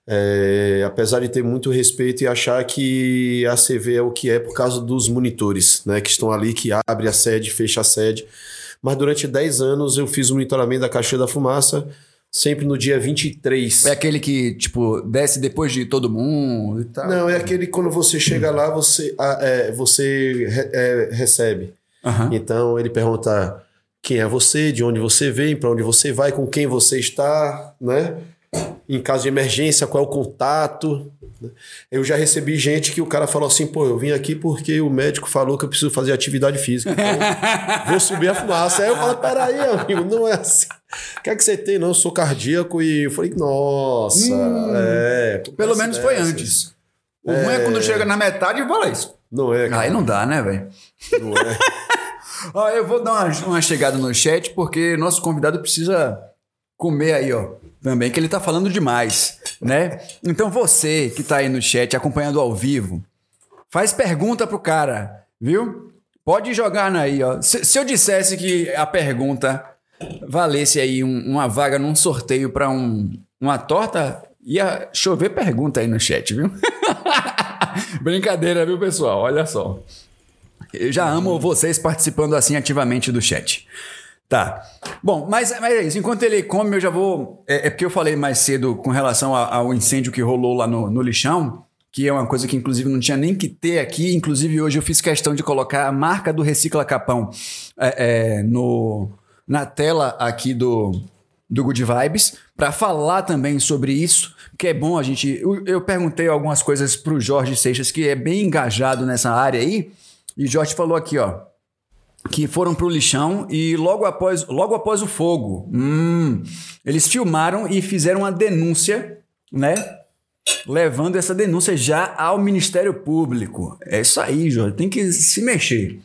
É, apesar de ter muito respeito e achar que a CV é o que é por causa dos monitores, né? Que estão ali, que abre a sede, fecha a sede. Mas durante 10 anos eu fiz o monitoramento da Cachoeira da Fumaça, sempre no dia 23. É aquele que, tipo, desce depois de todo mundo e tal. Não, é aquele que quando você chega lá, você, é, você re- é, recebe. Aham. Então ele pergunta quem é você, de onde você vem, para onde você vai, com quem você está, né? Em caso de emergência, qual é o contato. né? Eu já recebi gente que o cara falou assim: pô, eu vim aqui porque o médico falou que eu preciso fazer atividade física. Então *laughs* vou subir a fumaça. Aí eu falo: peraí, amigo, não é assim. O que é que você tem? Não, eu sou cardíaco. E eu falei: nossa, é. Pelo menos foi antes. O ruim é quando chega na metade e fala isso. Não é, cara. Aí não dá, né, velho? Não é. *laughs* Ó, eu vou dar uma, uma chegada no chat porque nosso convidado precisa comer aí, ó. Também que ele tá falando demais, né? Então você que tá aí no chat acompanhando ao vivo, faz pergunta pro cara, viu? Pode jogar aí, ó. Se, se eu dissesse que a pergunta valesse aí um- uma vaga num sorteio pra um, uma torta, ia chover pergunta aí no chat, viu? *laughs* Brincadeira, viu, pessoal? Olha só. Eu já amo vocês participando assim ativamente do chat. Tá. Bom, mas, mas é isso. Enquanto ele come, eu já vou. É, é porque eu falei mais cedo com relação a- ao incêndio que rolou lá no, no lixão, que é uma coisa que inclusive não tinha nem que ter aqui. Inclusive, hoje eu fiz questão de colocar a marca do Recicla Capão é, é, no, na tela aqui do, do Good Vibes para falar também sobre isso, que é bom a gente. Eu, eu perguntei algumas coisas pro Jorge Seixas, que é bem engajado nessa área aí, e o Jorge falou aqui, ó que foram pro lixão e logo após, logo após o fogo, hum, eles filmaram e fizeram uma denúncia, né? Levando essa denúncia já ao Ministério Público. É isso aí, Jorge, tem que se mexer.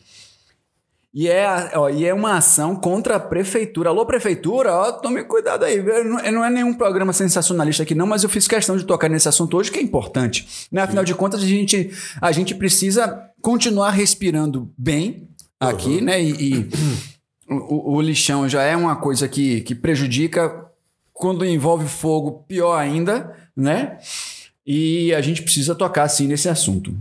E é, ó, e é uma ação contra a prefeitura. Alô, prefeitura, ó, tome cuidado aí. Não, não é nenhum programa sensacionalista aqui, não, mas eu fiz questão de tocar nesse assunto hoje, que é importante. Né? Afinal de contas, a gente, a gente precisa continuar respirando bem aqui, né? E, e o, o lixão já é uma coisa que, que prejudica. Quando envolve fogo, pior ainda, né? E a gente precisa tocar sim nesse assunto.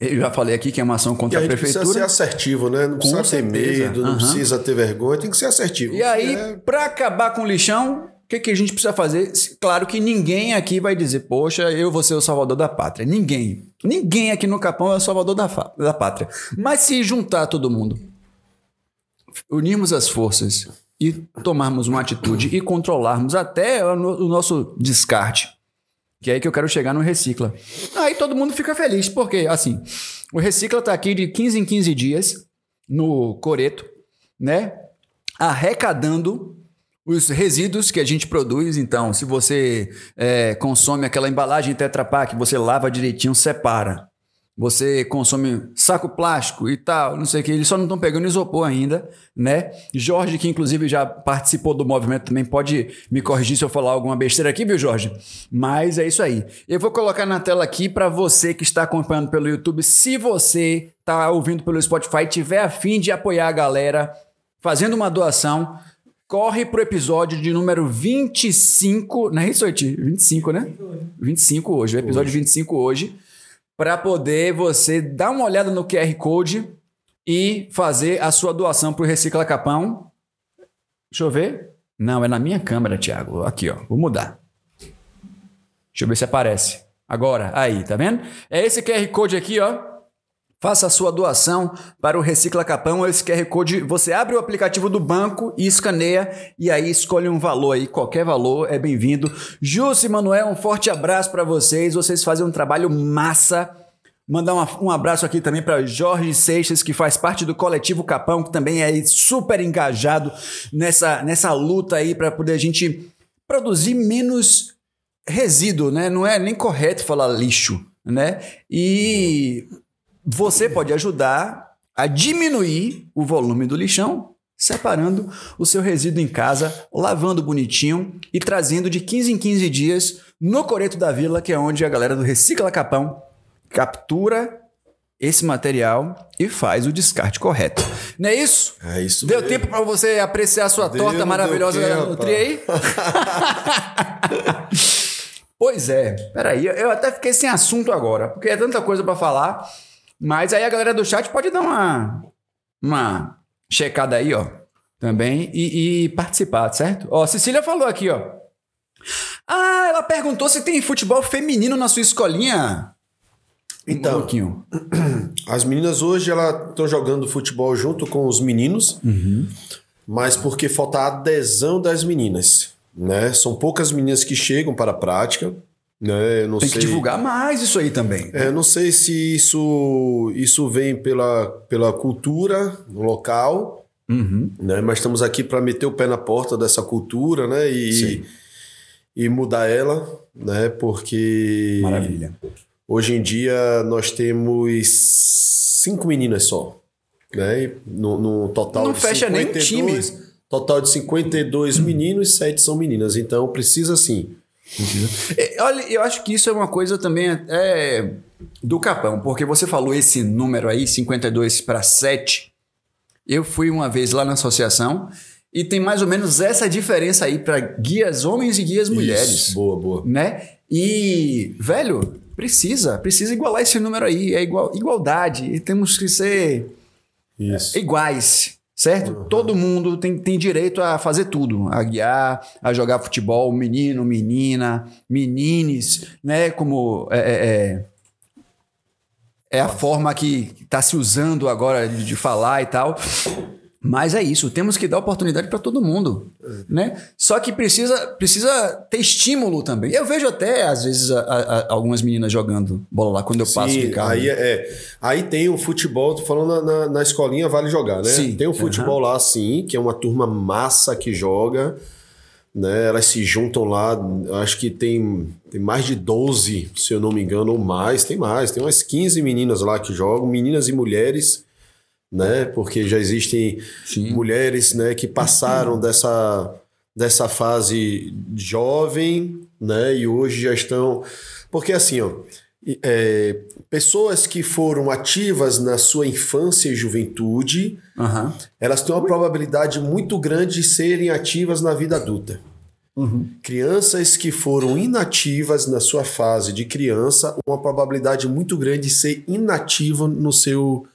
Eu já falei aqui que é uma ação E contra a a, gente precisa ser prefeitura. assertivo, né? Não precisa ter certeza. medo, não Aham. precisa ter vergonha, tem que ser assertivo. E aí, É, pra acabar com o lixão, que, que a gente precisa fazer? Claro que ninguém aqui vai dizer, poxa, eu vou ser o salvador da pátria. Ninguém. Ninguém aqui no Capão é o salvador da, da pátria. Mas se juntar todo mundo, unirmos as forças e tomarmos uma atitude e controlarmos até o no- o nosso descarte, que é aí que eu quero chegar no Recicla. Aí todo mundo fica feliz, porque, assim, o Recicla tá aqui de 15 em 15 dias no Coreto, né? Arrecadando os resíduos que a gente produz. Então, se você é, consome aquela embalagem Tetra Pak, você lava direitinho, separa. Você consome saco plástico e tal, não sei o que, eles só não estão pegando isopor ainda, né? Jorge, que inclusive já participou do movimento também, pode me corrigir se eu falar alguma besteira aqui, viu, Jorge? Mas é isso aí. Eu vou colocar na tela aqui para você que está acompanhando pelo YouTube, se você está ouvindo pelo Spotify tiver afim de apoiar a galera fazendo uma doação, corre pro episódio de número 25, não é isso, Oti? 25, né? 25 hoje, o episódio 25 hoje para poder você dar uma olhada no QR Code e fazer a sua doação para o Recicla Capão. Deixa eu ver. Não, é na minha câmera, Thiago. Aqui, ó. Vou mudar. Deixa eu ver se aparece. Agora, aí, tá vendo? É esse QR Code aqui, ó. Faça a sua doação para o Recicla Capão. Esse QR Code, você abre o aplicativo do banco e escaneia e aí escolhe um valor aí. Qualquer valor é bem-vindo. Júcio e Manuel, um forte abraço para vocês. Vocês fazem um trabalho massa. Mandar uma- um abraço aqui também para Jorge Seixas, que faz parte do Coletivo Capão, que também é super engajado nessa, nessa luta aí para poder a gente produzir menos resíduo, né? Não é nem correto falar lixo, né? E você pode ajudar a diminuir o volume do lixão separando o seu resíduo em casa, lavando bonitinho e trazendo de 15 em 15 dias no Coreto da Vila, que é onde a galera do Recicla Capão captura esse material e faz o descarte correto. Não é isso? É isso Deu mesmo. tempo para você apreciar a sua Deu, torta maravilhosa da Nutri aí? *laughs* pois é. Peraí, eu até fiquei sem assunto agora, porque é tanta coisa para falar. Mas aí a galera do chat pode dar uma, uma checada aí, ó, também, e, e participar, certo? Ó, Cecília falou aqui, ó. Ah, ela perguntou se tem futebol feminino na sua escolinha. Então. *clears throat* As meninas hoje elas estão jogando futebol junto com os meninos, mas porque falta a adesão das meninas, né? São poucas meninas que chegam para a prática, né? Não Tem sei. que divulgar mais isso aí também. É, eu não sei se isso, isso vem pela, pela cultura local, Uhum. né? Mas estamos aqui para meter o pé na porta dessa cultura, né? Sim. E, e mudar ela, né? Porque Maravilha. hoje em dia nós temos cinco meninas só, né? No, no total Não de fecha nem um 52, Total de 52 meninos e 7 são meninas. Então precisa sim. É, Olha, eu acho que isso é uma coisa também é, do Capão, porque você falou esse número aí, 52 para 7. Eu fui uma vez lá na associação e tem mais ou menos essa diferença aí para guias homens e guias mulheres, Isso, boa, boa. né? E, velho, precisa, precisa igualar esse número aí, é igual, igualdade, e temos que ser Isso. iguais, certo? Todo mundo tem, tem direito a fazer tudo, a guiar, a jogar futebol, menino, menina, menines, né? Como é, é, é- é a forma que está se usando agora de, de falar e tal. Mas é isso, temos que dar oportunidade para todo mundo, né? Só que precisa, precisa ter estímulo também. Eu vejo até, às vezes, a- a- algumas meninas jogando bola lá quando eu passo de Sim, carro. aí, é, aí tem o futebol, tô falando na, na, escolinha Vale Jogar, né? Sim. Tem o futebol lá, sim, que é uma turma massa que joga, né? Elas se juntam lá, acho que tem, tem mais de 12, se eu não me engano, ou mais, tem mais, tem umas 15 meninas lá que jogam, meninas e mulheres, né? Porque já existem Sim. mulheres, né, que passaram dessa, dessa fase jovem, né, e hoje já estão. Porque assim, ó, é, pessoas que foram ativas na sua infância e juventude, Aham. elas têm uma probabilidade muito grande de serem ativas na vida adulta. Crianças que foram inativas na sua fase de criança, uma probabilidade muito grande de ser inativa no seu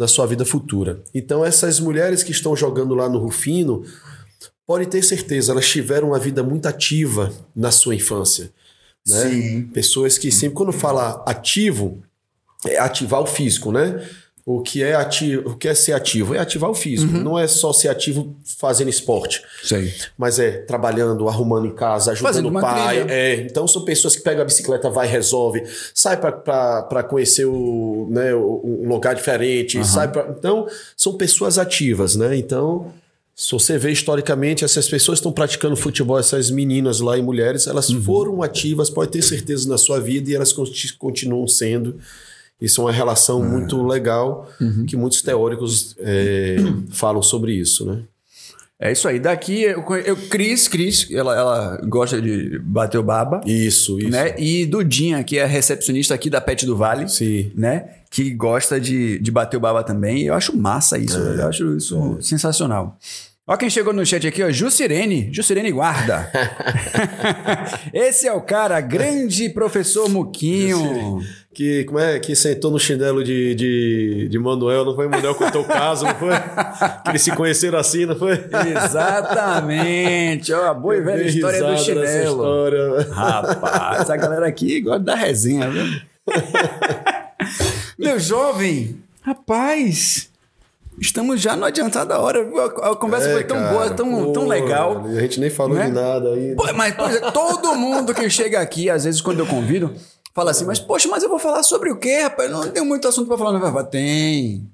na sua vida futura. Então essas mulheres que estão jogando lá no Rufino, podem ter certeza, elas tiveram uma vida muito ativa na sua infância, né? Sim. Pessoas que sempre quando fala ativo, é ativar o físico, né? O que é ativo, o que é ser ativo? É ativar o físico. Uhum. Não é só ser ativo fazendo esporte, Sei. mas é trabalhando, arrumando em casa, ajudando o pai. É, então são pessoas que pegam a bicicleta, vai e resolve, sai para conhecer o, né, um lugar diferente, sai pra, Então são pessoas ativas, né? Então se você vê historicamente, essas pessoas estão praticando futebol, essas meninas lá e mulheres, elas Uhum. foram ativas, pode ter certeza na sua vida e elas conti- continuam sendo. Isso é uma relação muito legal Uhum. que muitos teóricos é, *coughs* falam sobre isso, né? É isso aí. Daqui, eu, eu Cris, Cris, ela, ela gosta de bater o baba. Isso, isso. Né? E Dudinha, que é recepcionista aqui da Pet do Vale, Sim. né? Que gosta de, de bater o baba também. Eu acho massa isso, É. velho. Eu acho isso sensacional. Ó quem chegou no chat aqui, ó. Jusirene. Jusirene Guarda. *laughs* *laughs* Esse é o cara, grande professor Muquinho. Que, como é, que sentou no chinelo de, de, de Manuel, não foi? Manuel contou o caso, não foi? Que eles se conheceram assim, não foi? Exatamente. Ó, a boa e velha história do chinelo. história. Rapaz, essa galera aqui gosta da resenha, viu? *laughs* Meu jovem, rapaz, estamos já no adiantado da hora. A conversa É, foi tão cara. boa, tão, tão legal. A gente nem falou né? de nada aí. Pô, mas, pois é, todo mundo que chega aqui, às vezes, quando eu convido, fala assim, mas, poxa, mas eu vou falar sobre o quê, rapaz? Não tenho muito assunto pra falar. Não, vai, vai, tem.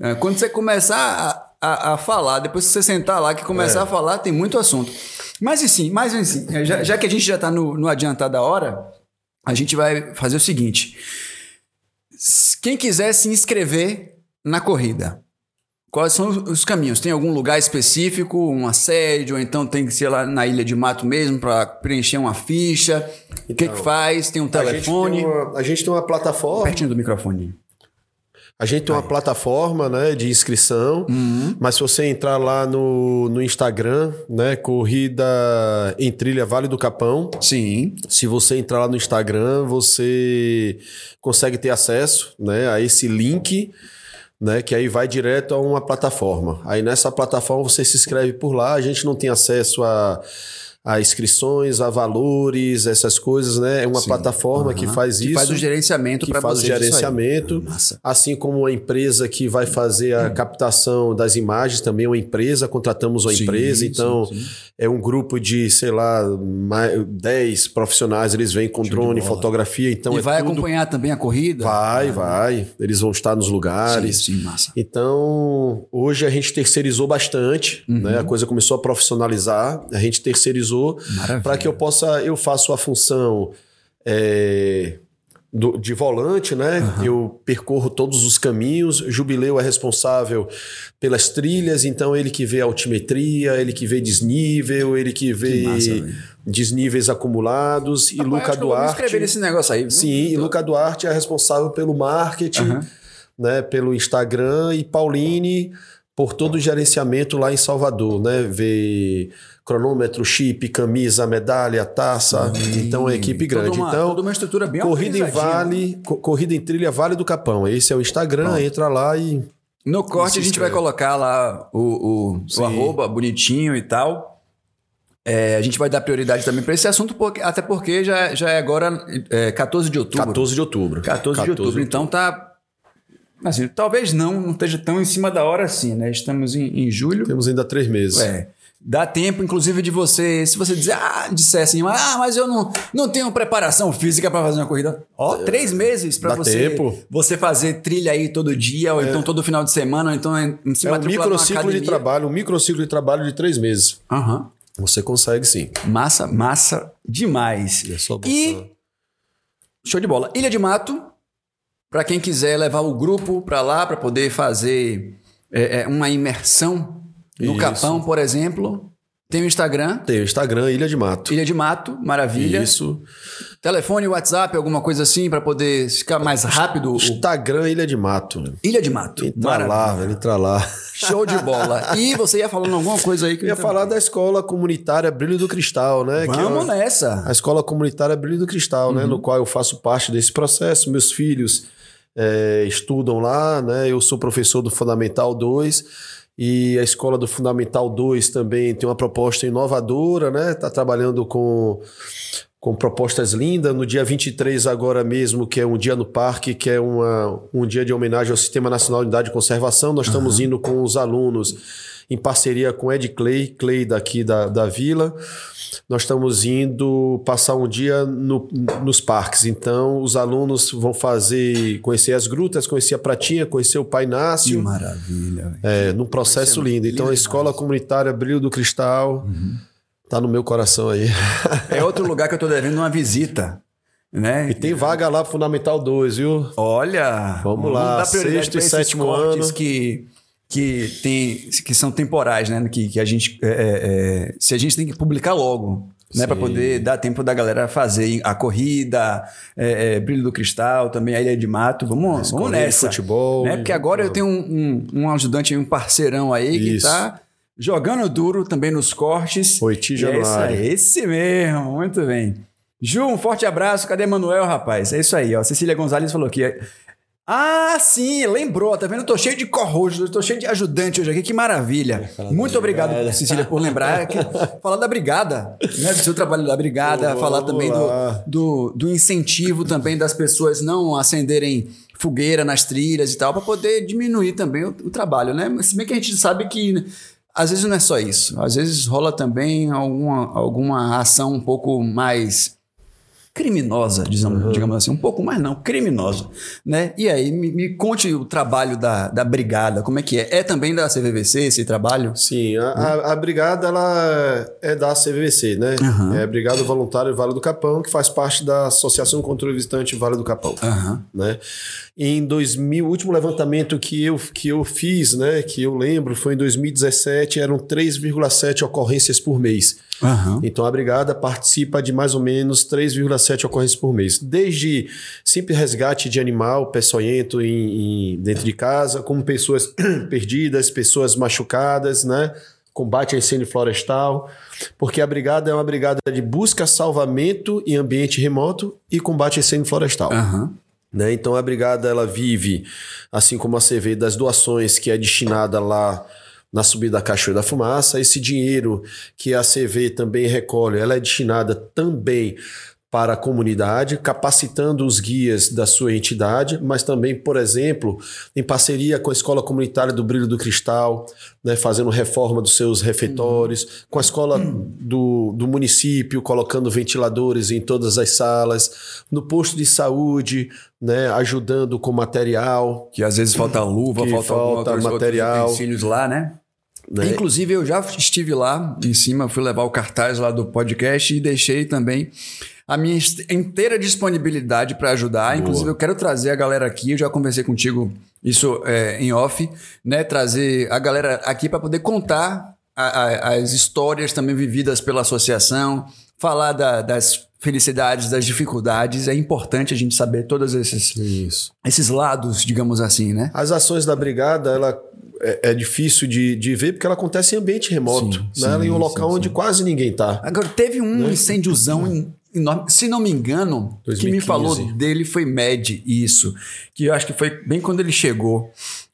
É, Quando você começar a, a falar. Depois que você sentar lá, que começar É. a falar, tem muito assunto. Mas enfim, mas enfim, já, já que a gente já está no, no adiantar da hora, a gente vai fazer o seguinte. Quem quiser se inscrever na corrida, quais são os- os caminhos? Tem algum lugar específico, uma sede, ou então tem que ser lá na Ilha de Mato mesmo para preencher uma ficha? o que, que faz? Tem um A gente, telefone? tem uma, a gente tem uma plataforma. Pertinho do microfone. A gente tem uma plataforma né, de inscrição, Uhum. mas se você entrar lá no, no Instagram, né, Corrida em Trilha Vale do Capão, Sim. se você entrar lá no Instagram, você consegue ter acesso né, a esse link, né, que aí vai direto a uma plataforma. Aí nessa plataforma você se inscreve por lá, a gente não tem acesso a, a inscrições, a valores, essas coisas, né? É uma Sim. plataforma que Aham. faz Que isso. faz o gerenciamento que para faz o gerenciamento, assim como a empresa que vai fazer Hum. a captação das imagens, também é uma empresa, contratamos uma Sim, empresa, então sim. é um grupo de, sei lá, mais, 10 profissionais, eles vêm com Show drone, fotografia, então e é vai tudo... acompanhar também a corrida? Vai, vai, eles vão estar nos lugares. Sim, sim, massa. Então, hoje a gente terceirizou bastante, Uhum. né? A coisa começou a profissionalizar, a gente terceirizou Para que eu possa, eu faço a função é, do- de volante, né? Eu percorro todos os caminhos. Jubileu é responsável pelas trilhas, então ele que vê altimetria, ele que vê desnível, ele que vê massa, velho. desníveis acumulados. E Rapaz, Luca que Duarte. inscrever nesse negócio aí. viu? Sim, e Luca Duarte é responsável pelo marketing, Aham. né, pelo Instagram e Pauline por todo o gerenciamento lá em Salvador, né? Ver cronômetro, chip, camisa, medalha, taça. então é equipe grande. uma- então, toda uma estrutura bem corrida em. Vale, co- corrida em trilha Vale do Capão. Esse é o Instagram, entra lá e No corte a gente vai inscreve. colocar lá o, o, o arroba bonitinho e tal. É, a gente vai dar prioridade também para esse assunto, porque, até porque já, já é agora é, 14 de outubro. 14 de outubro. 14 de outubro. Então tá. Assim, talvez não, não esteja tão em cima da hora assim, né? Estamos em, em julho. Temos ainda três meses. É. Dá tempo, inclusive, de você, se você dizer, ah, disser assim, ah, mas eu não, não tenho preparação física para fazer uma corrida. Ó, três meses para você, tempo. você fazer trilha aí todo dia, ou então todo final de semana, ou então em- se É um microciclo de trabalho, um microciclo de trabalho de três meses. Aham. Você consegue sim. Massa, massa demais. É só botar- E show de bola. Ilha de Mato, para quem quiser levar o grupo para lá para poder fazer é, é, uma imersão no Isso. Capão, por exemplo. Tem o Instagram, Tem o Instagram, Ilha de Mato. Ilha de Mato, maravilha. Isso. Telefone, WhatsApp, alguma coisa assim para poder ficar mais rápido. Instagram Ilha de Mato. Ilha de Mato. Entra Maravilha. lá, entra lá. Show de bola. E *laughs* você ia falando alguma coisa aí que Eu ia falar da escola comunitária Brilho do Cristal, né? que Vamos é nessa. a escola comunitária Brilho do Cristal, né? No qual eu faço parte desse processo. Meus filhos é, estudam lá, né? Eu sou professor do Fundamental 2 e a escola do Fundamental 2 também tem uma proposta inovadora, né? Está trabalhando com, com propostas lindas. No dia 23 agora mesmo, que é um dia no parque, que é uma, um dia de homenagem ao Sistema Nacional de Unidade de Conservação, nós estamos indo com os alunos em parceria com Ed Clay, Clay daqui da, da vila. Nós estamos indo passar um dia no- nos parques. Então, os alunos vão fazer, conhecer as grutas, conhecer a Pratinha, conhecer o Pai Que Nácio. maravilha. velho. É, num processo lindo. Então, a escola comunitária Brilho do Cristal tá no meu coração aí. *laughs* É outro lugar que eu tô devendo uma visita. Né? E tem vaga lá pro Fundamental 2, viu? Olha, Vamos lá, sexto e sétimo ano. que que tem que são temporais, né? Que, que a gente é, é, é, se a gente tem que publicar logo, né? Para poder dar tempo da galera fazer a corrida, é, é, brilho do cristal, também a ilha de mato. Vamos, vamos nessa, futebol. né? Porque agora eu tenho um, um, um ajudante, um parceirão aí que Isso. Jogando duro também nos cortes. Oiti E é esse, Januário. mesmo, muito bem. Ju, um forte abraço. Cadê Manuel, rapaz? É isso aí, ó. Cecília Gonzalez falou que. Ah, sim, lembrou, tá vendo? Eu tô cheio de eu tô cheio de ajudante hoje aqui, que maravilha. Muito obrigado, Cecília, por lembrar. Que, falar da brigada, né? Do seu trabalho da brigada, falar também do, do, do incentivo também das pessoas não acenderem fogueira nas trilhas e tal, para poder diminuir também o, o trabalho, né? Mas se bem que a gente sabe que às vezes não é só isso, às vezes rola também alguma, alguma ação um pouco mais criminosa, digamos, digamos assim, um pouco mais não, criminosa, né? E aí, me, me conte o trabalho da, da brigada, como é que é? É também da CVVC esse trabalho? Sim, a, a, a brigada ela é da CVVC, né? Aham. É a Brigada Voluntária Vale do Capão, que faz parte da Associação Contra o Visitante Vale do Capão. Né? Em 2000, o último levantamento que eu, que eu fiz, né, que eu lembro, foi em 2017, eram 3,7 ocorrências por mês. Aham. Então a brigada participa de mais ou menos 3,7 ocorrências por mês. Desde simples resgate de animal peçonhento em, em- dentro de casa, como pessoas *clears throat* perdidas, pessoas machucadas, né? Combate a incêndio florestal, porque a brigada é uma brigada de busca, salvamento em ambiente remoto e combate a incêndio florestal Aham. Né? Então a brigada ela vive, assim como a CV, das doações que é destinada lá na subida da Cachoeira da Fumaça. Esse dinheiro que a CV também recolhe, ela é destinada também para a comunidade, capacitando os guias da sua entidade, mas também, por exemplo, em parceria com a Escola Comunitária do Brilho do Cristal, né, fazendo reforma dos seus refeitórios, com a escola do, do município, colocando ventiladores em todas as salas, no posto de saúde, né, ajudando com material. Que às vezes falta luva, falta, falta material. outros utensílios lá, né? Né? Inclusive, eu já estive lá em cima, fui levar o cartaz lá do podcast e deixei também a minha inteira disponibilidade para ajudar. Inclusive, eu quero trazer a galera aqui, eu já conversei contigo isso é, em off, né? Trazer a galera aqui para poder contar a- a- as histórias também vividas pela associação, falar da- das felicidades, das dificuldades. É importante a gente saber todos esses, Isso. esses lados, digamos assim, né? As ações da brigada, ela é, é difícil de, de ver porque ela acontece em ambiente remoto, Sim, né? sim, em um local sim, onde quase ninguém tá. Agora, teve um incêndiozão em- enorme. Se não me engano, que me 2015. falou dele foi Med, isso. Que eu acho que foi bem quando ele chegou.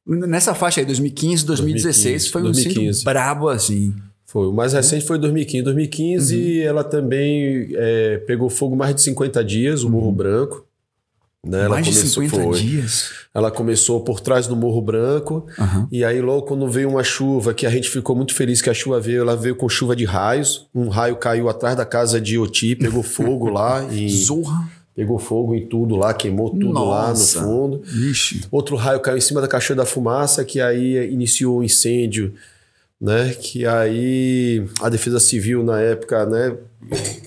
Nessa faixa aí, 2015, 2016, foi um 2015. incêndio brabo, assim. Foi. O mais recente foi em 2015. 2015 ela também é, pegou fogo mais de 50 dias, o Morro Branco. Né? Ela Mais de começou- 50 foi. dias. Ela começou por trás do Morro Branco. Aham. E aí, logo quando veio uma chuva, que a gente ficou muito feliz que a chuva veio, ela veio com chuva de raios. Um raio caiu atrás da casa de Oti, pegou fogo lá. E *laughs* Zorra. pegou fogo em tudo lá, queimou tudo lá no Nossa. fundo. Ixi. Outro raio caiu em cima da Cachoeira da Fumaça, que aí iniciou o incêndio, né? Que aí a Defesa Civil, na época, né?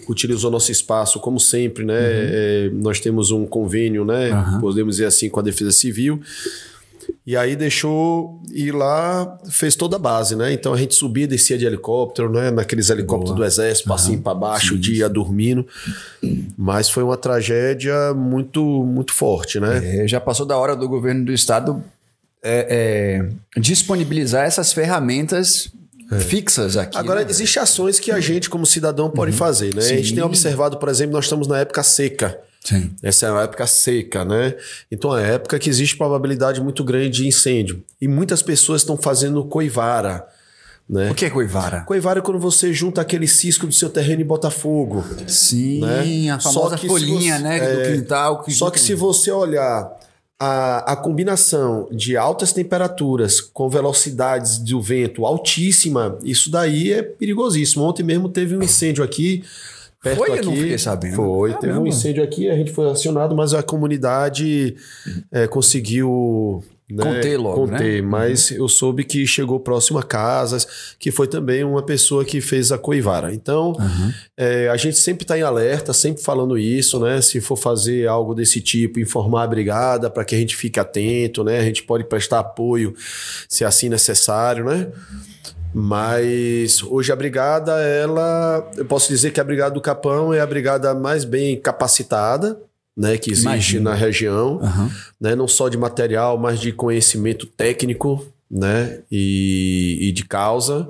Utilizou nosso espaço, como sempre, né? é, nós temos um convênio, né? Aham. Podemos dizer assim, com a Defesa Civil. E aí deixou ir lá, fez toda a base, né? Então a gente subia e descia de helicóptero, né? Naqueles helicópteros do exército, assim para baixo, o dia dormindo. Mas foi uma tragédia muito, muito forte, né? É, já passou da hora do governo do estado é, é, disponibilizar essas ferramentas fixas aqui. Agora, né? existem ações que a gente, como cidadão, pode fazer, né? A gente tem observado, por exemplo, nós estamos na época seca. Sim. Essa é uma época seca, né? Então é uma época que existe probabilidade muito grande de incêndio. E muitas pessoas estão fazendo coivara, né? O que é coivara? Coivara é quando você junta aquele cisco do seu terreno e bota fogo. Sim, né? a famosa Só que se folhinha, você- né, é, do quintal. Que Só que se você olhar a, a combinação de altas temperaturas com velocidades do vento altíssima, isso daí é perigosíssimo. Ontem mesmo teve um incêndio aqui. Perto Foi? Eu aqui. não fiquei sabendo. Foi, teve um incêndio aqui, a gente foi acionado, mas a comunidade é, conseguiu né, Conter logo, né? conter, mas eu soube que chegou próximo a casas, que foi também uma pessoa que fez a coivara. Então, é, a gente sempre está em alerta, sempre falando isso, né? Se for fazer algo desse tipo, informar a brigada para que a gente fique atento, né? A gente pode prestar apoio se assim necessário, né? Mas hoje a brigada, ela, eu posso dizer que a brigada do Capão é a brigada mais bem capacitada, né, que existe Imagino. na região, Aham. né, não só de material, mas de conhecimento técnico, né, e, e de causa,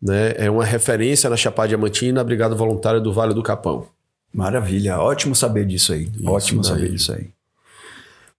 né, é uma referência na Chapada Diamantina, a Brigada Voluntária do Vale do Capão. Maravilha, ótimo saber disso aí. ótimo daí. saber disso aí.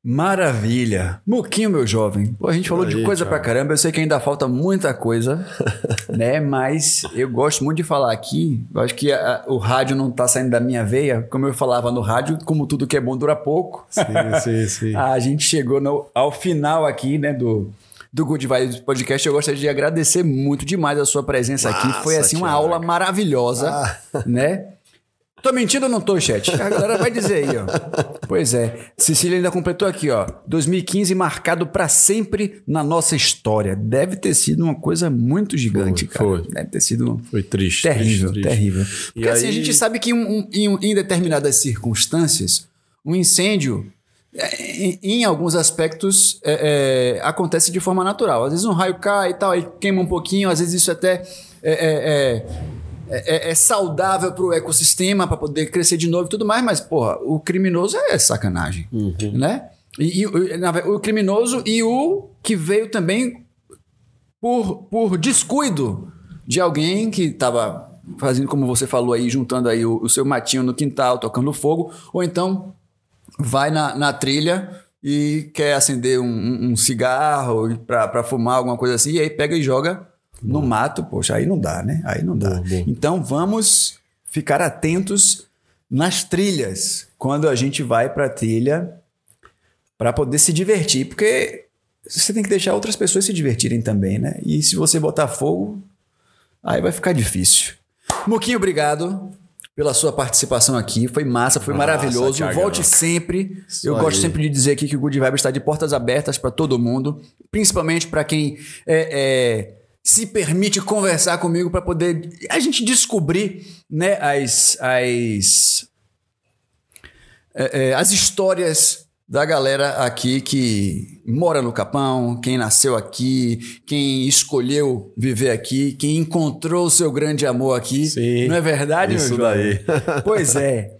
Maravilha. Muquinho, meu jovem. Pô, a gente falou de Aí, coisa Thiago. pra caramba. Eu sei que ainda falta muita coisa, *laughs* né? Mas eu gosto muito de falar aqui. Eu acho que a- o rádio não tá saindo da minha veia. Como eu falava no rádio, como tudo que é bom dura pouco. Sim, sim, *laughs* sim. A gente chegou no- ao final aqui, né, do, do Good Vibes Podcast. Eu gostaria de agradecer muito demais a sua presença aqui. Massa, Foi assim uma Thiago. aula maravilhosa, né? *laughs* Tô mentindo ou não tô, chat? A galera vai dizer aí, ó. Pois é. Cecília ainda completou aqui, ó. 2015 marcado pra sempre na nossa história. Deve ter sido uma coisa muito gigante, Foi, cara. foi. Deve ter sido Foi triste. terrível, triste, triste. terrível. E Porque assim, a aí- gente sabe que um- um- em, determinadas circunstâncias, um incêndio, é, em, em alguns aspectos, é, é, acontece de forma natural. Às vezes um raio cai e tal, aí queima um pouquinho, às vezes isso até é, é- é- é- saudável para o ecossistema, para poder crescer de novo e tudo mais, mas, porra, o criminoso é sacanagem, né? E, e o- o criminoso e o que veio também por, por descuido de alguém que estava fazendo, como você falou aí, juntando aí o, o seu matinho no quintal, tocando fogo, ou então vai na, na trilha e quer acender um, um- um cigarro para fumar, alguma coisa assim, e aí pega e joga no mato. Poxa, aí não dá, né? Aí não dá. Então vamos ficar atentos nas trilhas, quando a gente vai para trilha para poder se divertir, porque você tem que deixar outras pessoas se divertirem também, né? E se você botar fogo, aí vai ficar difícil. Muquinho, obrigado pela sua participação aqui. Foi massa, foi maravilhoso. Thiagão. Volte sempre. Isso Eu aí. gosto sempre de dizer aqui que o Good Vibe está de portas abertas para todo mundo, principalmente para quem é, é, se permite conversar comigo para poder a gente descobrir né, as, as, é, é, as histórias da galera aqui que mora no Capão, quem nasceu aqui, quem escolheu viver aqui, quem encontrou o seu grande amor aqui. Sim, Não é verdade, isso meu daí. *laughs* Pois é.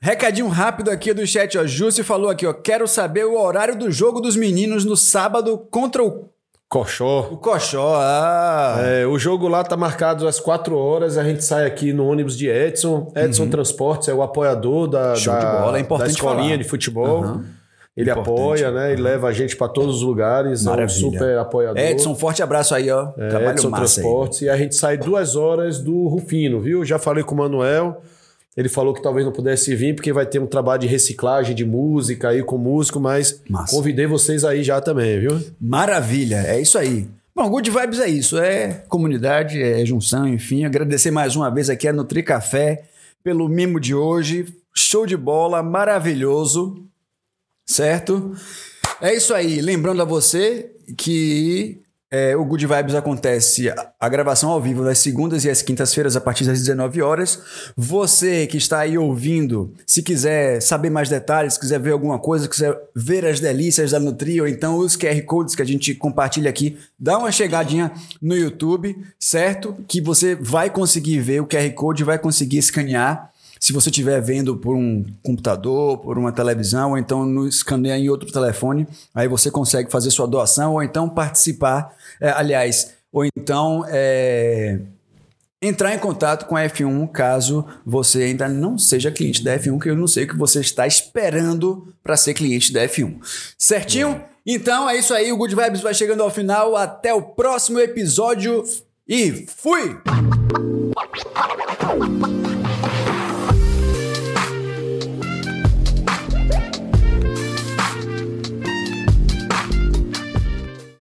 Recadinho rápido aqui do chat, ó. Jussi falou aqui, ó. Quero saber o horário do jogo dos meninos no sábado contra o, Coxó. o Coxó. Ah. É, o jogo lá tá marcado às 4 horas. A gente sai aqui no ônibus de Edson. Edson Transportes é o apoiador da, Uhum. Show de da, bola, é importante da escolinha falar. de futebol. Aham. Ele Importante. apoia, né? Ele leva a gente para todos os lugares. É um Maravilha. super apoiador. Edson, forte abraço aí, ó. É, Trabalho Edson massa aí. Transportes. E a gente sai duas horas do Rufino, viu? Já falei com o Manuel. Ele falou que talvez não pudesse vir porque vai ter um trabalho de reciclagem de música aí com músico, mas Massa. convidei vocês aí já também, viu? Maravilha, é isso aí. Bom, Good Vibes é isso, é comunidade, é junção, enfim. Agradecer mais uma vez aqui a Nutri Café pelo mimo de hoje. Show de bola, maravilhoso, certo? É isso aí. Lembrando a você que é, o Good Vibes acontece a, gravação ao vivo nas segundas e às quintas-feiras a partir das 19 horas. Você que está aí ouvindo, se quiser saber mais detalhes, quiser ver alguma coisa, quiser ver as delícias da Nutri ou então os QR Codes que a gente compartilha aqui, dá uma chegadinha no YouTube, certo? Que você vai conseguir ver o QR Code, vai conseguir escanear se você estiver vendo por um computador, por uma televisão, ou então no escaneia em outro telefone, aí você consegue fazer sua doação, ou então participar, é, aliás, ou então é, entrar em contato com a F1 caso você ainda não seja cliente da F1, que eu não sei o que você está esperando para ser cliente da F1. Certinho? Então é isso aí, o Good Vibes vai chegando ao final. Até o próximo episódio e fui!